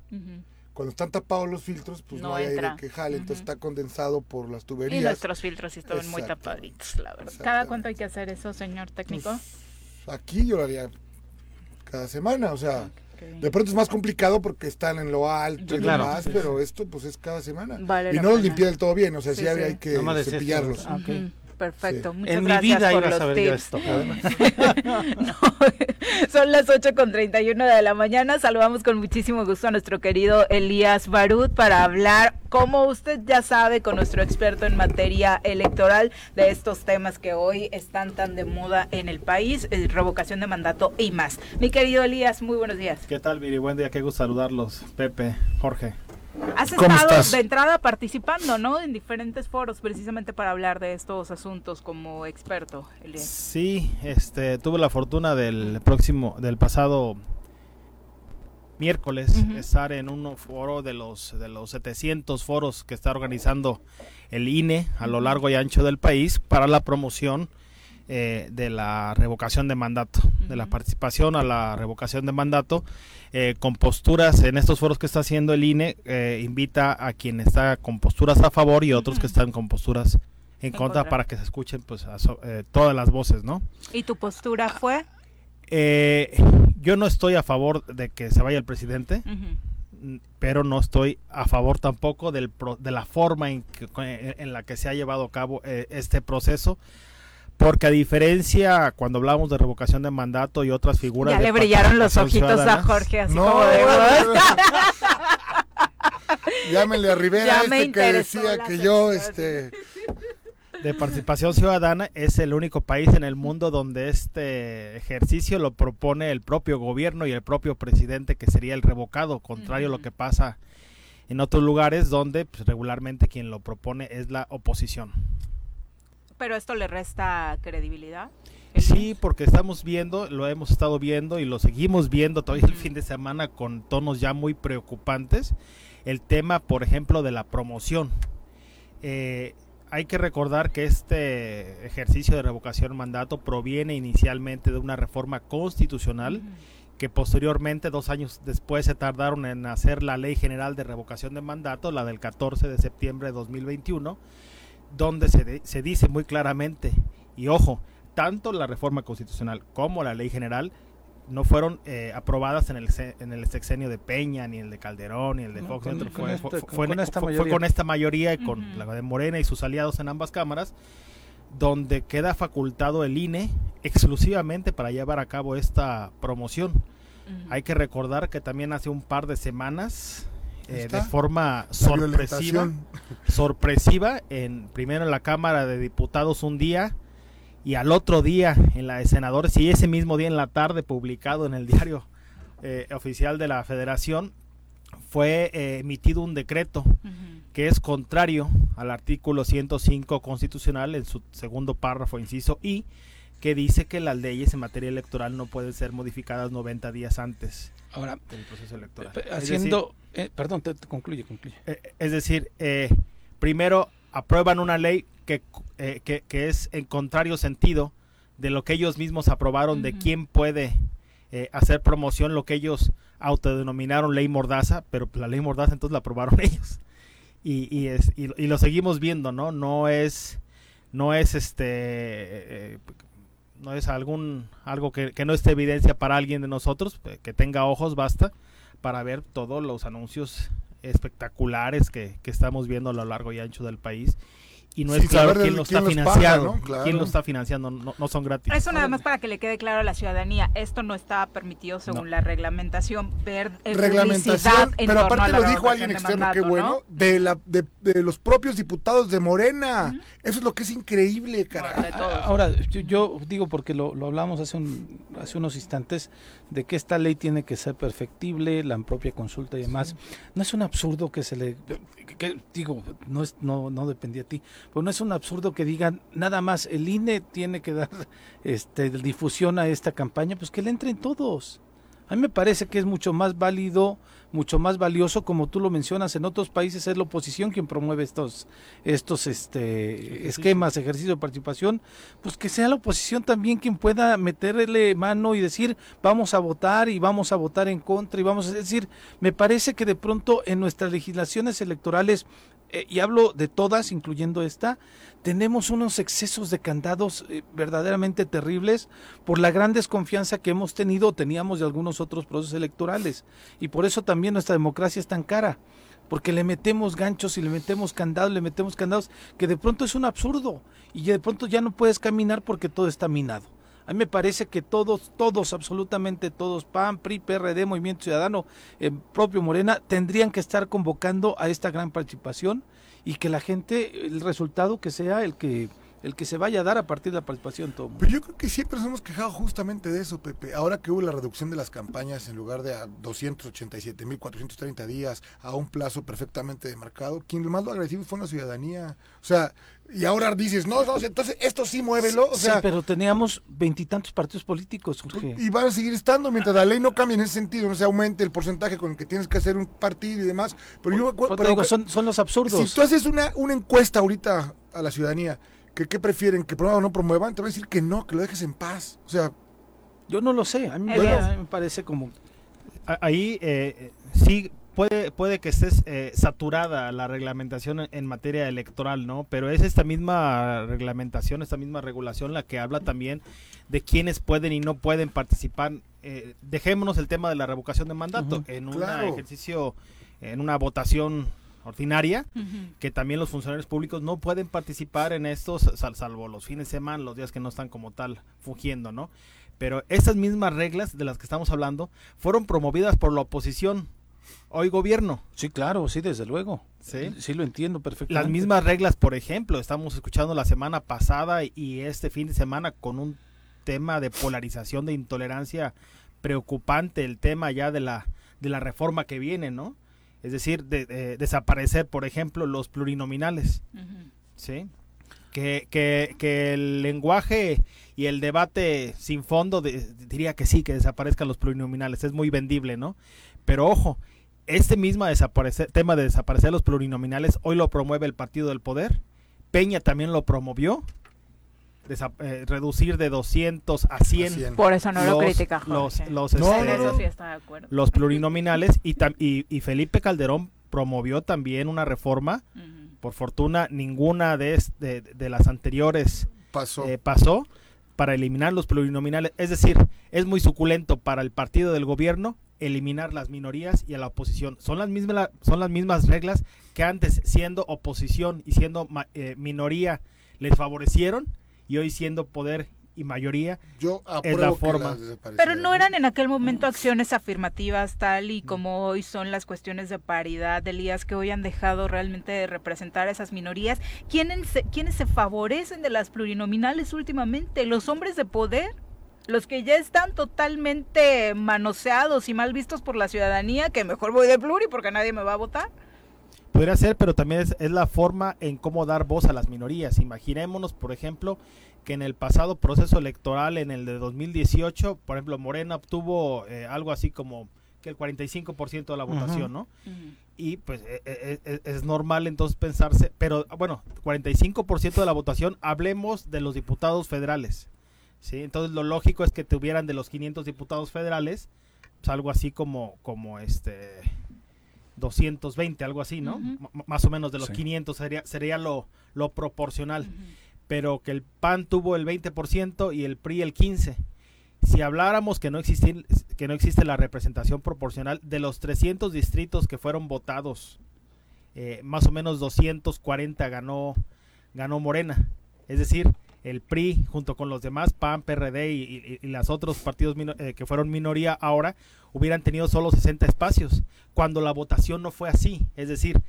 cuando están tapados los filtros, pues no, hay aire que jale, entonces está condensado por las tuberías. Y nuestros filtros sí están muy tapaditos, la verdad. ¿Cada cuánto hay que hacer eso, señor técnico? Pues, aquí yo lo haría cada semana, o sea, de pronto es más complicado porque están en lo alto y demás, pero esto pues es cada semana. y no los limpié del todo bien, o sea, sí, hay que cepillarlos. Perfecto, muchas en gracias mi vida por los a tips. esto. son las 8 con 31 de la mañana. Saludamos con muchísimo gusto a nuestro querido Elías Barut para hablar, como usted ya sabe, con nuestro experto en materia electoral de estos temas que hoy están tan de moda en el país, eh, revocación de mandato y más. Mi querido Elías, muy buenos días. ¿Qué tal, Viri? Buen día, qué gusto saludarlos. Pepe, Jorge. Has estado de entrada participando, ¿no? En diferentes foros precisamente para hablar de estos asuntos como experto, Elías. Sí, este, tuve la fortuna del próximo, del pasado miércoles estar en un foro de los de los 700 foros que está organizando el INE a lo largo y ancho del país para la promoción eh, de la revocación de mandato, de la participación a la revocación de mandato, eh, con posturas en estos foros que está haciendo el INE, eh, invita a quien está con posturas a favor y otros que están con posturas en, contra, para que se escuchen pues todas las voces, ¿no? ¿Y tu postura fue? yo no estoy a favor de que se vaya el presidente. pero no estoy a favor tampoco del de la forma en, en la que se ha llevado a cabo eh, este proceso. Porque a diferencia cuando hablamos de revocación de mandato y otras figuras... Ya le brillaron los ojitos a Jorge, así como de... Llámenle a Rivera este que decía que yo, este... De participación ciudadana es el único país en el mundo donde este ejercicio lo propone el propio gobierno y el propio presidente que sería el revocado, contrario a lo que pasa en otros lugares donde pues, regularmente quien lo propone es la oposición. Pero esto le resta credibilidad. Sí, porque estamos viendo, lo hemos estado viendo y lo seguimos viendo todavía el fin de semana con tonos ya muy preocupantes. El tema, por ejemplo, de la promoción. Eh, hay que recordar que este ejercicio de revocación de mandato proviene inicialmente de una reforma constitucional que posteriormente, dos años después, se tardaron en hacer la Ley General de Revocación de Mandato, la del 14 de septiembre de 2021, donde se, se dice muy claramente, y ojo, tanto la reforma constitucional como la ley general no fueron eh, aprobadas en el, en el sexenio de Peña, ni el de Calderón, ni el de Fox. fue, con esta mayoría, con esta mayoría y con la de Morena y sus aliados en ambas cámaras, donde queda facultado el INE exclusivamente para llevar a cabo esta promoción. Hay que recordar que también hace un par de semanas eh, de forma sorpresiva, sorpresiva, en primero en la Cámara de Diputados un día y al otro día en la de senadores y ese mismo día en la tarde publicado en el diario eh, oficial de la Federación fue eh, emitido un decreto que es contrario al artículo 105 constitucional en su segundo párrafo inciso y que dice que las leyes en materia electoral no pueden ser modificadas 90 días antes Ahora, del proceso electoral. Haciendo, eh, perdón, te, concluye, concluye. Eh, es decir, eh, primero aprueban una ley que, que, que, es en contrario sentido de lo que ellos mismos aprobaron, de quién puede hacer promoción, lo que ellos autodenominaron ley mordaza, pero la ley mordaza entonces la aprobaron ellos. Y, y, es, y, y lo seguimos viendo, ¿no? No es, no es este no es algún algo que, no esté evidencia para alguien de nosotros, eh, que tenga ojos basta para ver todos los anuncios espectaculares que, que estamos viendo a lo largo y ancho del país y no es claro quién lo está financiando. ¿Quién lo está financiando? No, son gratis. Eso nada más para que le quede claro a la ciudadanía. Esto no está permitido según la reglamentación. Ver reglamentación, pero aparte lo dijo alguien externo, qué bueno, de, la, de, los propios diputados de Morena. Eso es lo que es increíble, cara. Ahora, yo, digo porque lo, lo hablamos hace, un, hace unos instantes, de que esta ley tiene que ser perfectible, la propia consulta y demás. No es un absurdo que se le... Que, digo, no, es, no, no dependía de ti pues no es un absurdo que digan nada más el INE tiene que dar este difusión a esta campaña, pues que le entren todos. A mí me parece que es mucho más válido, mucho más valioso, como tú lo mencionas, en otros países es la oposición quien promueve estos, estos este, esquemas, ejercicio de participación, pues que sea la oposición también quien pueda meterle mano y decir vamos a votar y vamos a votar en contra y vamos a decir, me parece que de pronto en nuestras legislaciones electorales eh, y hablo de todas, incluyendo esta, tenemos unos excesos de candados eh, verdaderamente terribles por la gran desconfianza que hemos tenido o teníamos de algunos otros procesos electorales. Y por eso también nuestra democracia es tan cara, porque le metemos ganchos y le metemos candados, le metemos candados, que de pronto es un absurdo y de pronto ya no puedes caminar porque todo está minado. A mí me parece que todos, todos, absolutamente todos, PAN, PRI, PRD, Movimiento Ciudadano, eh, propio Morena, tendrían que estar convocando a esta gran participación y que la gente, el resultado que sea el que el que se vaya a dar a partir de la participación todo. Pero yo creo que siempre nos hemos quejado justamente de eso, Pepe. Ahora que hubo la reducción de las campañas en lugar de a 287.430 días, a un plazo perfectamente demarcado, quien más lo agradecido fue la ciudadanía. O sea, y ahora dices, no, no, entonces esto sí muévelo. O sea, sí, pero teníamos veintitantos partidos políticos, Y van a seguir estando mientras la ley no cambie en ese sentido, no se aumente el porcentaje con el que tienes que hacer un partido y demás. Pero yo pero, son, son los absurdos. Si tú haces una, una encuesta ahorita a la ciudadanía, que qué prefieren, que promuevan o no promuevan, te voy a decir que no, que lo dejes en paz. O sea, yo no lo sé, a mí, me parece como... Ahí eh, sí puede, puede que estés eh, saturada la reglamentación en, materia electoral, ¿no? Pero es esta misma reglamentación, esta misma regulación la que habla también de quiénes pueden y no pueden participar. Eh, dejémonos el tema de la revocación de mandato en un ejercicio, en una votación ordinaria, que también los funcionarios públicos no pueden participar en estos, salvo los fines de semana, los días que no están como tal fungiendo, ¿no? Pero esas mismas reglas de las que estamos hablando fueron promovidas por la oposición. Hoy gobierno. Sí, claro, sí, desde luego. Sí, sí lo entiendo perfectamente. Las mismas reglas, por ejemplo, estamos escuchando la semana pasada y este fin de semana con un tema de polarización, de intolerancia preocupante, el tema ya de la, de la reforma que viene, ¿no? Es decir, de, desaparecer, por ejemplo, los plurinominales. ¿Sí? Que, que, que, el lenguaje y el debate sin fondo diría que sí, que desaparezcan los plurinominales. Es muy vendible, ¿no? Pero ojo, este mismo desaparecer, tema de desaparecer los plurinominales hoy lo promueve el Partido del Poder. Peña también lo promovió. Eh, reducir de 200 a 100. Por eso no lo critica Los, los, los plurinominales y, y, Felipe Calderón promovió también una reforma. Por fortuna, ninguna de, de, las anteriores pasó. Eh, pasó para eliminar los plurinominales. Es decir, es muy suculento para el partido del gobierno eliminar las minorías y a la oposición. Son las mismas, son las mismas reglas que antes, siendo oposición y siendo eh, minoría, les favorecieron y hoy siendo poder y mayoría Yo es la forma. Pero no eran en aquel momento acciones afirmativas tal y como hoy son las cuestiones de paridad, Elías, que hoy han dejado realmente de representar a esas minorías. ¿Quiénes se, ¿Quiénes se favorecen de las plurinominales últimamente? ¿Los hombres de poder? los que ya están totalmente manoseados y mal vistos por la ciudadanía, que mejor voy de pluri porque nadie me va a votar. Podría ser, pero también es, la forma en cómo dar voz a las minorías. Imaginémonos, por ejemplo, que en el pasado proceso electoral, en el de 2018, por ejemplo, Morena obtuvo eh, algo así como que el 45% de la votación, ¿no? Y pues e, e, e, es, normal entonces pensarse, pero bueno, 45% de la votación, hablemos de los diputados federales, ¿sí? Entonces lo lógico es que tuvieran de los 500 diputados federales, pues, algo así como, como este 220, algo así, ¿no? Más o menos de los 500 sería, sería lo, lo proporcional. Pero que el PAN tuvo el 20% y el PRI el 15%. Si habláramos que no, existe, que no existe la representación proporcional de los 300 distritos que fueron votados, eh, más o menos 240 ganó, ganó Morena. Es decir, el PRI junto con los demás, PAN, PRD y, los otros partidos eh, que fueron minoría ahora, hubieran tenido solo 60 espacios, cuando la votación no fue así. Es decir,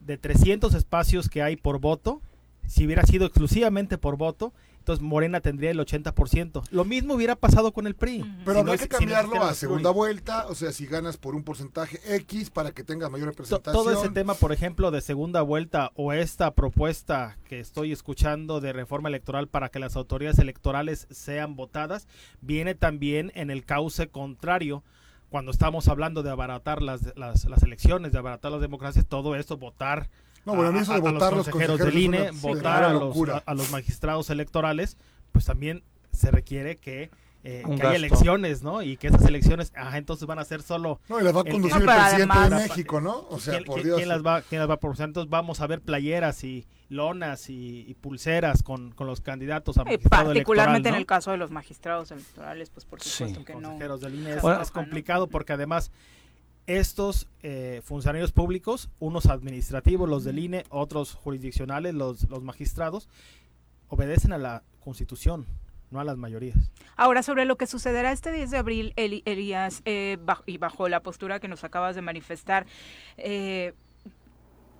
de 300 espacios que hay por voto, si hubiera sido exclusivamente por voto, entonces Morena tendría el 80%. Lo mismo hubiera pasado con el PRI. Pero no hay que cambiarlo a segunda vuelta, o sea, si ganas por un porcentaje X para que tengas mayor representación. Todo ese tema, por ejemplo, de segunda vuelta o esta propuesta que estoy escuchando de reforma electoral para que las autoridades electorales sean votadas, viene también en el cauce contrario cuando estamos hablando de abaratar las, las, las elecciones, de abaratar las democracias, todo esto, votar no, bueno, eso de votar los consejeros, del INE, votar a los, a, los magistrados electorales, pues también se requiere que eh, haya elecciones, ¿no? Y que esas elecciones, ajá, entonces van a ser solo... No, y las va a conducir el, presidente de México, ¿no? O sea, por Dios. ¿quién las, va, ¿Quién las va a producir? Entonces vamos a ver playeras y lonas y, pulseras con, con, los candidatos a magistrado Particularmente en el caso de los magistrados electorales, pues por supuesto que no. Del INE es, es complicado porque además estos eh, funcionarios públicos, unos administrativos, los del INE, otros jurisdiccionales, los, los magistrados, obedecen a la Constitución, no a las mayorías. Ahora, sobre lo que sucederá este 10 de abril, Elías, eh, y bajo la postura que nos acabas de manifestar, eh,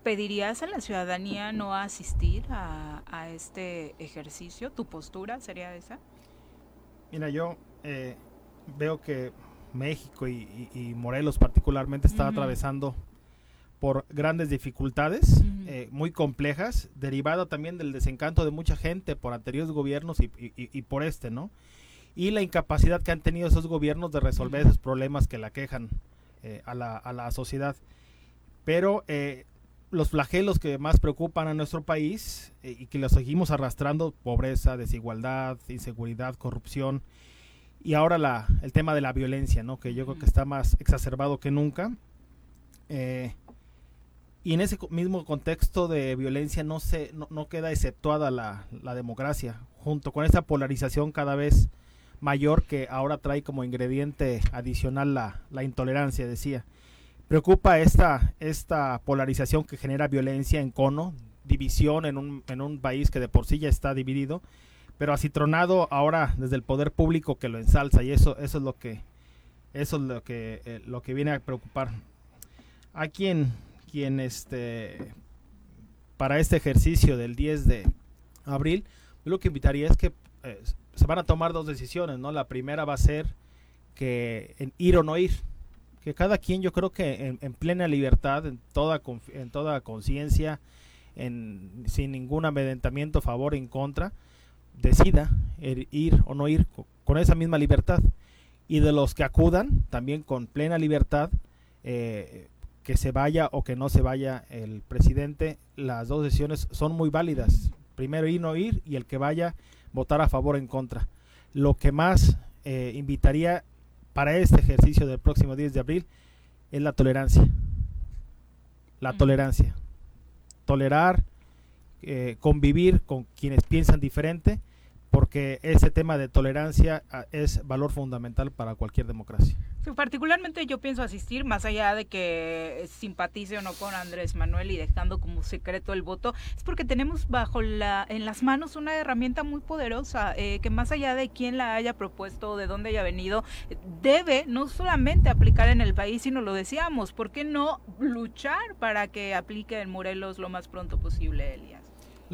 ¿pedirías a la ciudadanía no asistir a, a, este ejercicio? ¿Tu postura sería esa? Mira, yo veo que México y, Morelos particularmente está atravesando por grandes dificultades eh, muy complejas, derivada también del desencanto de mucha gente por anteriores gobiernos y, por este, ¿no? Y la incapacidad que han tenido esos gobiernos de resolver esos problemas que la quejan eh, a, la, a, la, sociedad. Pero eh, los flagelos que más preocupan a nuestro país y que los seguimos arrastrando, pobreza, desigualdad, inseguridad, corrupción, y ahora la, el tema de la violencia, ¿no? que yo creo que está más exacerbado que nunca. Eh, y en ese mismo contexto de violencia no, se, no, queda exceptuada la, la, democracia, junto con esa polarización cada vez mayor que ahora trae como ingrediente adicional la, la intolerancia, decía. Preocupa esta, esta polarización que genera violencia en cono, división en un, en un país que de por sí ya está dividido, pero acitronado ahora desde el poder público que lo ensalza y eso, eso es lo que eso es lo que, eh, lo que viene a preocupar. A quien, quien este, para este ejercicio del 10 de abril, lo que invitaría es que eh, se van a tomar dos decisiones, ¿no? La primera va a ser que en ir o no ir, que cada quien yo creo que en, plena libertad, en toda en toda conciencia, sin ningún amedrentamiento favor en contra, decida ir o no ir con esa misma libertad. Y de los que acudan también con plena libertad eh, que se vaya o que no se vaya el presidente las dos decisiones son muy válidas. Primero ir no ir y el que vaya votar a favor o en contra. Lo que más eh, invitaría para este ejercicio del próximo 10 de abril es la tolerancia. La tolerancia. Tolerar eh, convivir con quienes piensan diferente porque ese tema de tolerancia ah, es valor fundamental para cualquier democracia. particularmente yo pienso asistir, más allá de que simpatice o no con Andrés Manuel y dejando como secreto el voto, es porque tenemos bajo la en las manos una herramienta muy poderosa eh, que más allá de quién la haya propuesto, de dónde haya venido, debe no solamente aplicar en el país, sino lo decíamos, ¿por qué no luchar para que aplique en Morelos lo más pronto posible, Elías?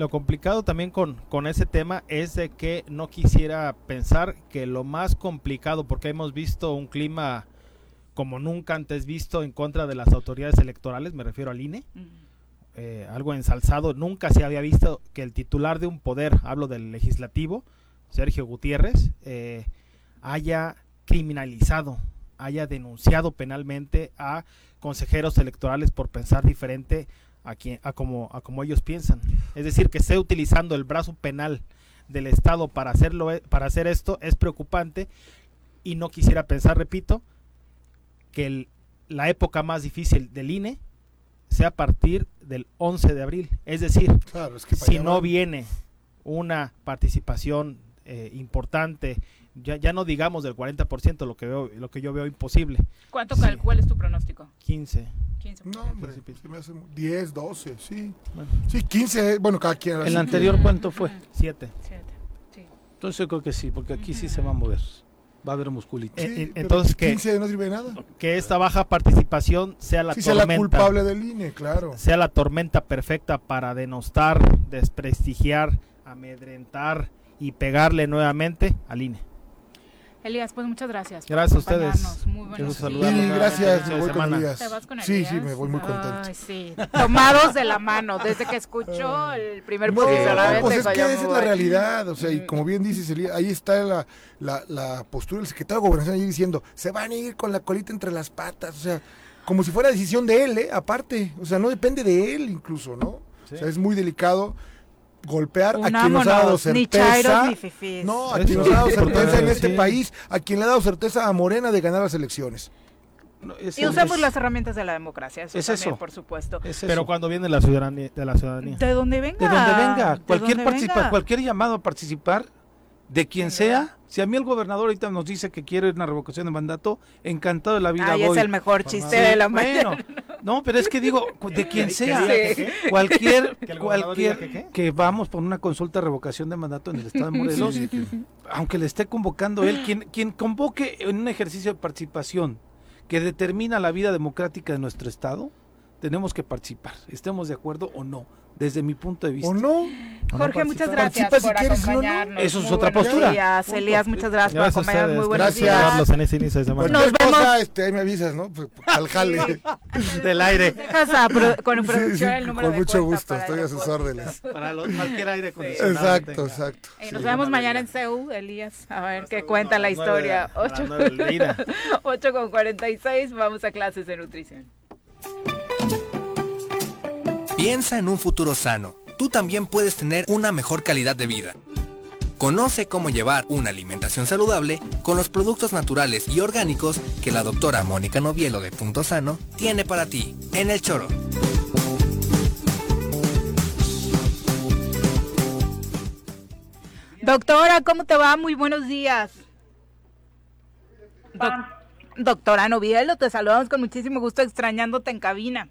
Lo complicado también con, con ese tema es de que no quisiera pensar que lo más complicado, porque hemos visto un clima como nunca antes visto en contra de las autoridades electorales, me refiero al INE, eh, algo ensalzado, nunca se había visto que el titular de un poder, hablo del legislativo, Sergio Gutiérrez, eh, haya criminalizado, haya denunciado penalmente a consejeros electorales por pensar diferente a, quien, a, como, a como ellos piensan. Es decir, que esté utilizando el brazo penal del Estado para, hacerlo, eh, para hacer esto es preocupante y no quisiera pensar, repito, que la época más difícil del INE sea a partir del 11 de abril. Es decir, si no viene una participación eh, importante, ya, ya no digamos del 40%, lo que, veo, lo que yo veo imposible. ¿Cuánto, ¿Cuál es tu pronóstico? 15. 15 no, hombre, me hace 10, 12, sí. Sí, 15, bueno, cada quien. ¿El anterior cuánto fue? 7. Sí. Entonces yo creo que sí, porque aquí sí se va a mover. Va a haber musculito. Eh, entonces, que, 15 no sirve de nada. Que esta baja participación sea la sí, tormenta. sea la culpable del INE, claro. Sea la tormenta perfecta para denostar, desprestigiar, amedrentar y pegarle nuevamente al INE. Elías, pues muchas gracias. Gracias a ustedes. Muy buenos Sí, gracias. Me voy con Elías. ¿Te vas con Elías? Sí, sí, me voy muy contento. Ay, sí. Tomados de la mano desde que escuchó el primer no, Pues es que esa es la realidad. O sea, y como bien dices, Elías, ahí está la, la, la postura del secretario de Gobernación ahí diciendo, se van a ir con la colita entre las patas. O sea, como si fuera decisión de él, ¿eh? aparte. O sea, no depende de él incluso, ¿no? O sea, es muy delicado golpear a quien nos ha dado certeza. no, a quien nos ha dado certeza en este país, a quien le ha dado certeza a Morena de ganar las elecciones. y usamos las herramientas de la democracia, eso es también, por supuesto. Pero cuando viene la ciudadanía, de la ciudadanía. De donde venga. De donde venga. cualquier, participa, cualquier llamado a participar de quien sea. Si a mí el gobernador ahorita nos dice que quiere una revocación de mandato, encantado de la vida. Ay, es el mejor chiste de la mañana. No, pero es que digo, de quien sea, cualquier, cualquier que vamos por una consulta de revocación de mandato en el estado de Morelos, aunque le esté convocando él, quien, quien convoque en un ejercicio de participación que determina la vida democrática de nuestro estado, tenemos que participar, estemos de acuerdo o no desde mi punto de vista. ¿O no? Jorge, muchas gracias por acompañarnos. Eso es otra postura. Días. Elías, muchas gracias, por acompañarnos. Muy buenos gracias. días. en ese inicio de semana. Nos vemos. Cosa, este, ahí me avisas, ¿no? Pues, al jale. Del aire. con producción el número Con mucho gusto, estoy a sus órdenes. Para los, cualquier aire acondicionado. Exacto, exacto. Y nos vemos mañana en CEU, Elías, a ver qué cuenta la historia. 8 con 46, vamos a clases de nutrición. Piensa en un futuro sano. Tú también puedes tener una mejor calidad de vida. Conoce cómo llevar una alimentación saludable con los productos naturales y orgánicos que la doctora Mónica Novielo de Punto Sano tiene para ti en el choro. Doctora, ¿cómo te va? Muy buenos días. doctora Novielo, te saludamos con muchísimo gusto extrañándote en cabina.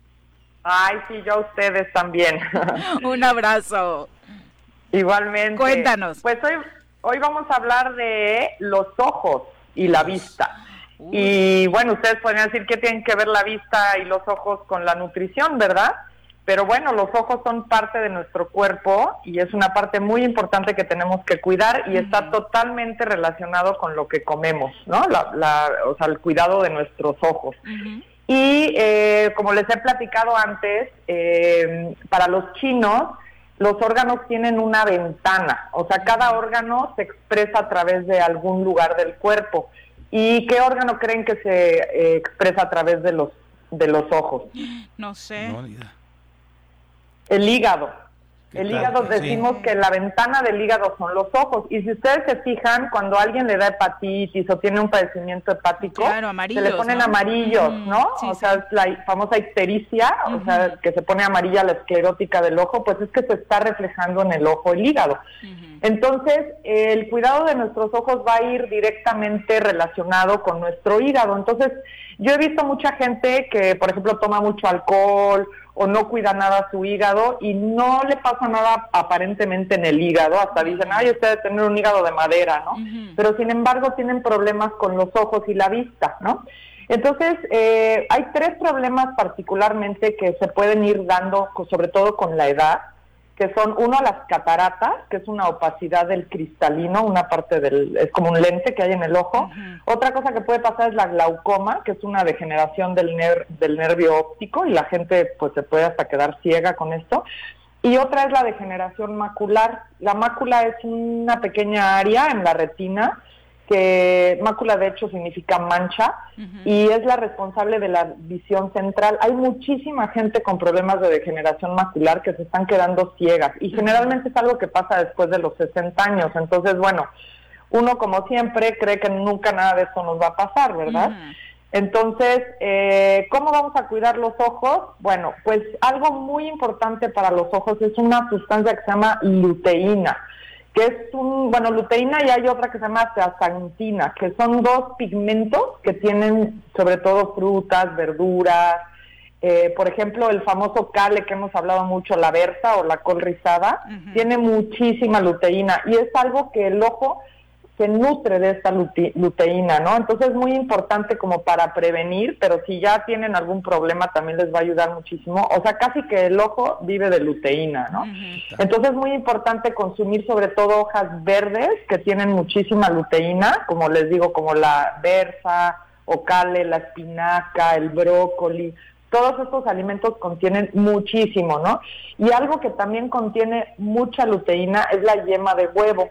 Ay, sí, yo a ustedes también. Un abrazo. Igualmente. Cuéntanos. Pues hoy, hoy vamos a hablar de los ojos y la vista. Y bueno, ustedes podrían decir que tienen que ver la vista y los ojos con la nutrición, ¿verdad? Pero bueno, los ojos son parte de nuestro cuerpo y es una parte muy importante que tenemos que cuidar y está totalmente relacionado con lo que comemos, ¿no? La, o sea, el cuidado de nuestros ojos. Y eh, como les he platicado antes, eh, para los chinos, los órganos tienen una ventana, o sea, cada órgano se expresa a través de algún lugar del cuerpo. ¿Y qué órgano creen que se eh, expresa a través de los de los ojos? No sé. el hígado. El hígado decimos que la ventana del hígado son los ojos. Y si ustedes se fijan, cuando alguien le da hepatitis o tiene un padecimiento hepático, se le ponen amarillos, ¿no? o sea, es la famosa ictericia, o sea, que se pone amarilla la esclerótica del ojo, pues es que se está reflejando en el ojo el hígado. Entonces, el cuidado de nuestros ojos va a ir directamente relacionado con nuestro hígado. Entonces, yo he visto mucha gente que, por ejemplo, toma mucho alcohol o no cuida nada su hígado y no le pasa nada aparentemente en el hígado, hasta dicen, ay, usted debe tener un hígado de madera, ¿no? Pero sin embargo tienen problemas con los ojos y la vista, ¿no? Entonces, eh, hay tres problemas particularmente que se pueden ir dando, sobre todo con la edad que son uno las cataratas, que es una opacidad del cristalino, una parte del, es como un lente que hay en el ojo. Otra cosa que puede pasar es la glaucoma, que es una degeneración del, del nervio óptico y la gente pues se puede hasta quedar ciega con esto. Y otra es la degeneración macular. La mácula es una pequeña área en la retina que mácula de hecho significa mancha y es la responsable de la visión central. Hay muchísima gente con problemas de degeneración macular que se están quedando ciegas y generalmente es algo que pasa después de los 60 años. Entonces, bueno, uno como siempre cree que nunca nada de eso nos va a pasar, ¿verdad? Entonces, eh, ¿cómo vamos a cuidar los ojos? Bueno, pues algo muy importante para los ojos es una sustancia que se llama luteína que es un, bueno, luteína y hay otra que se llama zeaxantina, que son dos pigmentos que tienen sobre todo frutas, verduras, eh, por ejemplo, el famoso cale que hemos hablado mucho, la berza o la col rizada, tiene muchísima luteína y es algo que el ojo se nutre de esta luteína, ¿no? Entonces es muy importante como para prevenir, pero si ya tienen algún problema también les va a ayudar muchísimo. O sea, casi que el ojo vive de luteína, ¿no? Entonces es muy importante consumir sobre todo hojas verdes que tienen muchísima luteína, como les digo, como la berza, cale, la espinaca, el brócoli. Todos estos alimentos contienen muchísimo, ¿no? Y algo que también contiene mucha luteína es la yema de huevo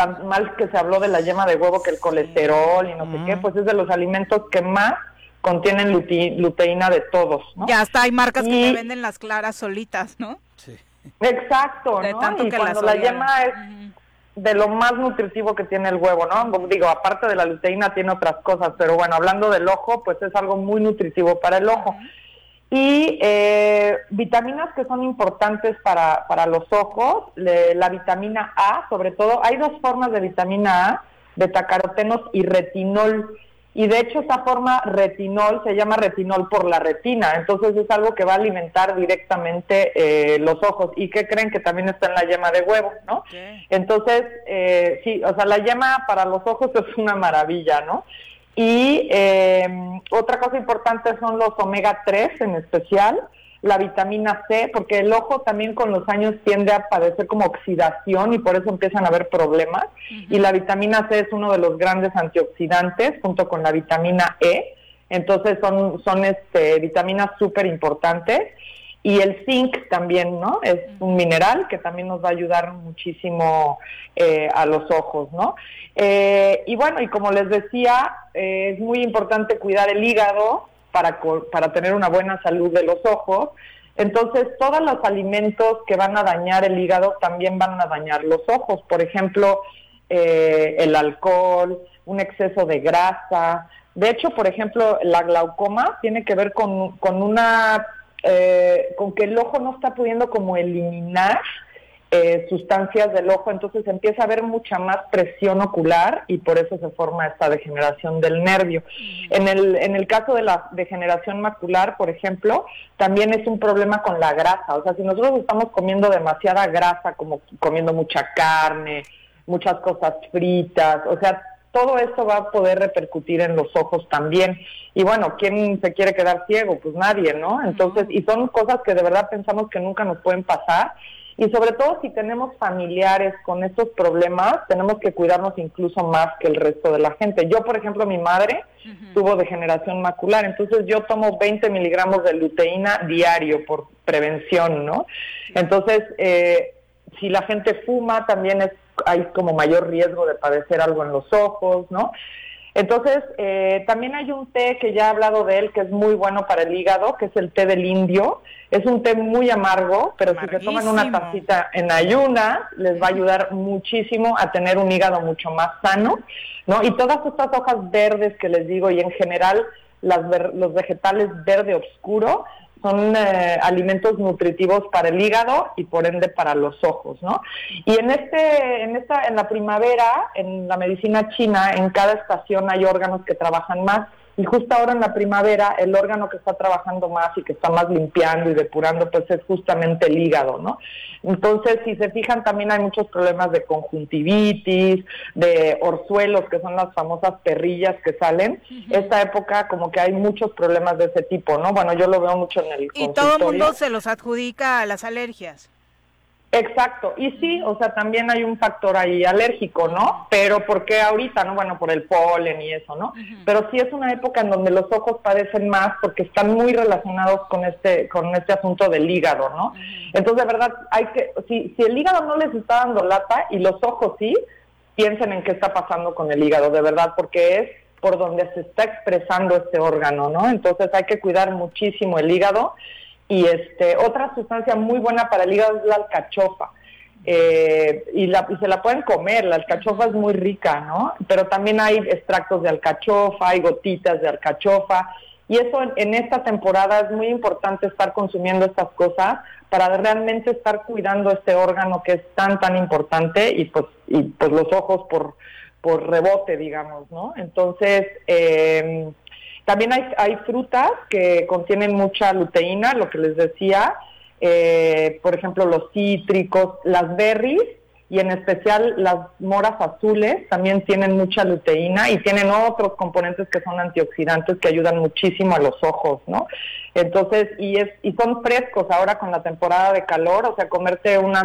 tan mal que se habló de la yema de huevo que el colesterol y no sé qué, pues es de los alimentos que más contienen luteína de todos, ¿no? Ya hasta hay marcas que te venden las claras solitas, ¿no? Sí. Exacto, ¿no? y cuando la yema es de lo más nutritivo que tiene el huevo, ¿no? Digo, aparte de la luteína tiene otras cosas, pero bueno, hablando del ojo, pues es algo muy nutritivo para el ojo. Y eh, vitaminas que son importantes para, para los ojos, la vitamina A, sobre todo, hay dos formas de vitamina A, betacarotenos y retinol. Y de hecho esa forma retinol se llama retinol por la retina, entonces es algo que va a alimentar directamente eh, los ojos. ¿Y que creen que también está en la yema de huevo, no? Entonces, eh, sí, o sea, la yema para los ojos es una maravilla, ¿no? Y eh, otra cosa importante son los omega 3 en especial, la vitamina C, porque el ojo también con los años tiende a padecer como oxidación y por eso empiezan a haber problemas. Y la vitamina C es uno de los grandes antioxidantes junto con la vitamina E. Entonces son, son este, vitaminas súper importantes. Y el zinc también, ¿no? Es un mineral que también nos va a ayudar muchísimo eh, a los ojos, ¿no? Eh, y bueno, y como les decía, eh, es muy importante cuidar el hígado para, para tener una buena salud de los ojos. Entonces, todos los alimentos que van a dañar el hígado también van a dañar los ojos. Por ejemplo, eh, el alcohol, un exceso de grasa. De hecho, por ejemplo, la glaucoma tiene que ver con, con una, eh, con que el ojo no está pudiendo como eliminar eh, sustancias del ojo, entonces empieza a haber mucha más presión ocular y por eso se forma esta degeneración del nervio. En el, en el caso de la degeneración macular, por ejemplo, también es un problema con la grasa. O sea, si nosotros estamos comiendo demasiada grasa, como comiendo mucha carne, muchas cosas fritas, o sea, todo eso va a poder repercutir en los ojos también. Y bueno, ¿quién se quiere quedar ciego? Pues nadie, ¿no? Entonces, y son cosas que de verdad pensamos que nunca nos pueden pasar y sobre todo si tenemos familiares con estos problemas, tenemos que cuidarnos incluso más que el resto de la gente. Yo, por ejemplo, mi madre tuvo degeneración macular, entonces yo tomo 20 miligramos de luteína diario por prevención, ¿no? Entonces, eh, si la gente fuma, también es, hay como mayor riesgo de padecer algo en los ojos, ¿no? Entonces, eh, también hay un té que ya he hablado de él, que es muy bueno para el hígado, que es el té del indio. Es un té muy amargo, pero si se toman una tacita en ayunas, les va a ayudar muchísimo a tener un hígado mucho más sano, ¿no? Y todas estas hojas verdes que les digo, y en general las los vegetales verde oscuro, son eh, alimentos nutritivos para el hígado y por ende para los ojos, ¿no? Y en este, en esta, en la primavera, en la medicina china, en cada estación hay órganos que trabajan más y justo ahora en la primavera, el órgano que está trabajando más y que está más limpiando y depurando, pues es justamente el hígado, ¿no? Entonces, si se fijan, también hay muchos problemas de conjuntivitis, de orzuelos, que son las famosas perrillas que salen. Esta época, como que hay muchos problemas de ese tipo, ¿no? Bueno, yo lo veo mucho en el. Y todo el mundo se los adjudica a las alergias. Exacto, y sí, o sea, también hay un factor ahí alérgico, ¿no? Pero ¿por qué ahorita, no? Bueno, por el polen y eso, ¿no? Pero sí es una época en donde los ojos padecen más porque están muy relacionados con este con este asunto del hígado, ¿no? Entonces, de verdad, hay que si si el hígado no les está dando lata y los ojos sí, piensen en qué está pasando con el hígado, de verdad, porque es por donde se está expresando este órgano, ¿no? Entonces, hay que cuidar muchísimo el hígado y este, otra sustancia muy buena para el hígado es la alcachofa. Eh, y, la, y se la pueden comer, la alcachofa es muy rica, ¿no? Pero también hay extractos de alcachofa, hay gotitas de alcachofa. Y eso en, en, esta temporada es muy importante estar consumiendo estas cosas para realmente estar cuidando este órgano que es tan, tan importante y pues, y pues los ojos por, por rebote, digamos, ¿no? Entonces, eh, también hay, frutas que contienen mucha luteína, lo que les decía, eh, por ejemplo los cítricos, las berries y en especial las moras azules también tienen mucha luteína y tienen otros componentes que son antioxidantes que ayudan muchísimo a los ojos, ¿no? Entonces, y es y son frescos ahora con la temporada de calor, o sea, comerte unas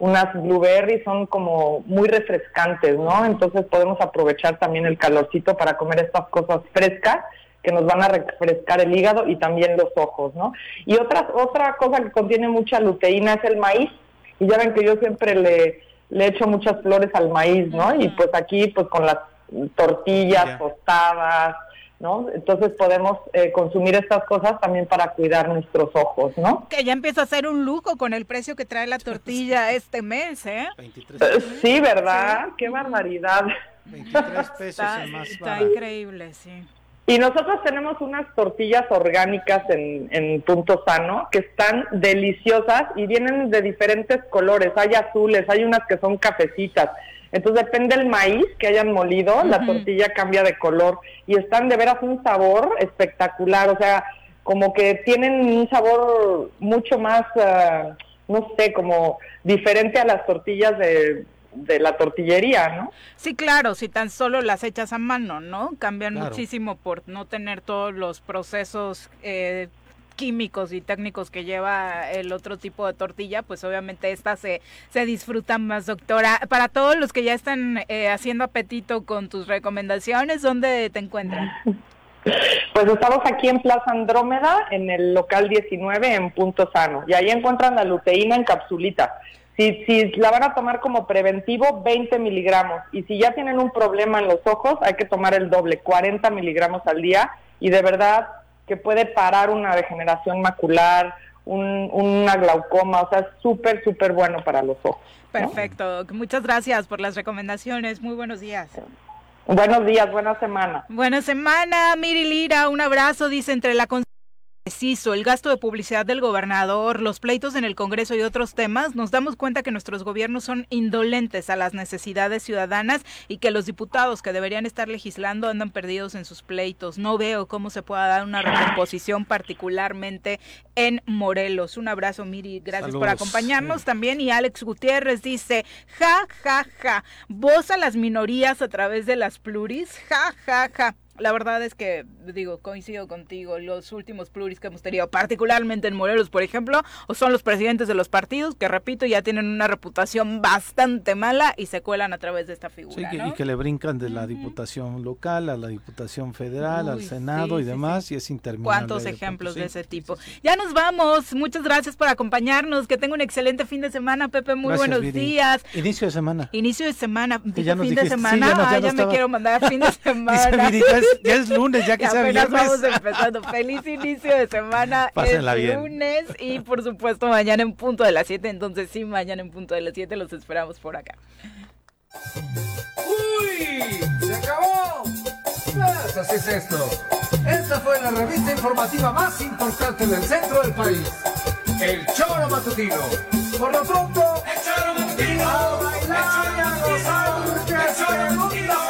unas blueberries son como muy refrescantes, ¿no? Entonces podemos aprovechar también el calorcito para comer estas cosas frescas que nos van a refrescar el hígado y también los ojos, ¿no? Y otra, otra cosa que contiene mucha luteína es el maíz, y ya ven que yo siempre le, le echo muchas flores al maíz, ¿no? Y pues aquí, pues con las tortillas tostadas, ¿no? Entonces podemos eh, consumir estas cosas también para cuidar nuestros ojos, ¿no? Que ya empieza a ser un lujo con el precio que trae la tortilla este mes, ¿eh? eh sí, ¿verdad? Qué barbaridad. 23 pesos más Está increíble, sí. Y nosotros tenemos unas tortillas orgánicas en, Punto Sano que están deliciosas y vienen de diferentes colores. Hay azules, hay unas que son cafecitas. Entonces depende del maíz que hayan molido, la tortilla cambia de color y están de veras un sabor espectacular. O sea, como que tienen un sabor mucho más, ah, no sé, como diferente a las tortillas de de la tortillería, ¿no? Sí, claro, si tan solo las echas a mano, ¿no? Cambian muchísimo por no tener todos los procesos eh, químicos y técnicos que lleva el otro tipo de tortilla, pues obviamente estas se, se disfrutan más, doctora. Para todos los que ya están eh, haciendo apetito con tus recomendaciones, ¿dónde te encuentran? Pues estamos aquí en Plaza Andrómeda, en el local 19, en Punto Sano, y ahí encuentran la luteína en capsulita. Si, si la van a tomar como preventivo, 20 miligramos. Y si ya tienen un problema en los ojos, hay que tomar el doble, 40 miligramos al día. Y de verdad que puede parar una degeneración macular un, una glaucoma, o sea, es súper, súper bueno para los ojos. Perfecto, muchas gracias por las recomendaciones, muy buenos días. Buenos días, buena semana. Buena semana, Miri Lira, un abrazo, dice entre la preciso, el gasto de publicidad del gobernador, los pleitos en el Congreso y otros temas, nos damos cuenta que nuestros gobiernos son indolentes a las necesidades ciudadanas y que los diputados que deberían estar legislando andan perdidos en sus pleitos. No veo cómo se pueda dar una recomposición particularmente en Morelos. Un abrazo, Miri, gracias por acompañarnos también. Y Alex Gutiérrez dice, ja, ja, ja, voz a las minorías a través de las pluris, ja, ja, ja la verdad es que, digo, coincido contigo, los últimos pluris que hemos tenido, particularmente en Morelos, por ejemplo, o son los presidentes de los partidos, que repito, ya tienen una reputación bastante mala y se cuelan a través de esta figura. Sí, y que le brincan de la diputación local a la diputación federal, al Senado y demás, y es interminable. ¿Cuántos ejemplos de ese tipo? Ya nos vamos, muchas gracias por acompañarnos, que tenga un excelente fin de semana, Pepe, muy buenos días. Inicio de semana. Inicio de semana, ya fin de semana, ya, me quiero mandar fin de semana ya es lunes, ya que sea viernes. vamos empezando. Feliz inicio de semana. Pásenla es lunes y por supuesto mañana en punto de las 7. Entonces sí, mañana en punto de las 7 los esperamos por acá. ¡Uy! ¡Se acabó! Pues así es esto. Esta fue la revista informativa más importante del centro del país. El Choro Matutino. Por lo pronto, el Choro Matutino. A bailar y a gozar, el Choro Matutino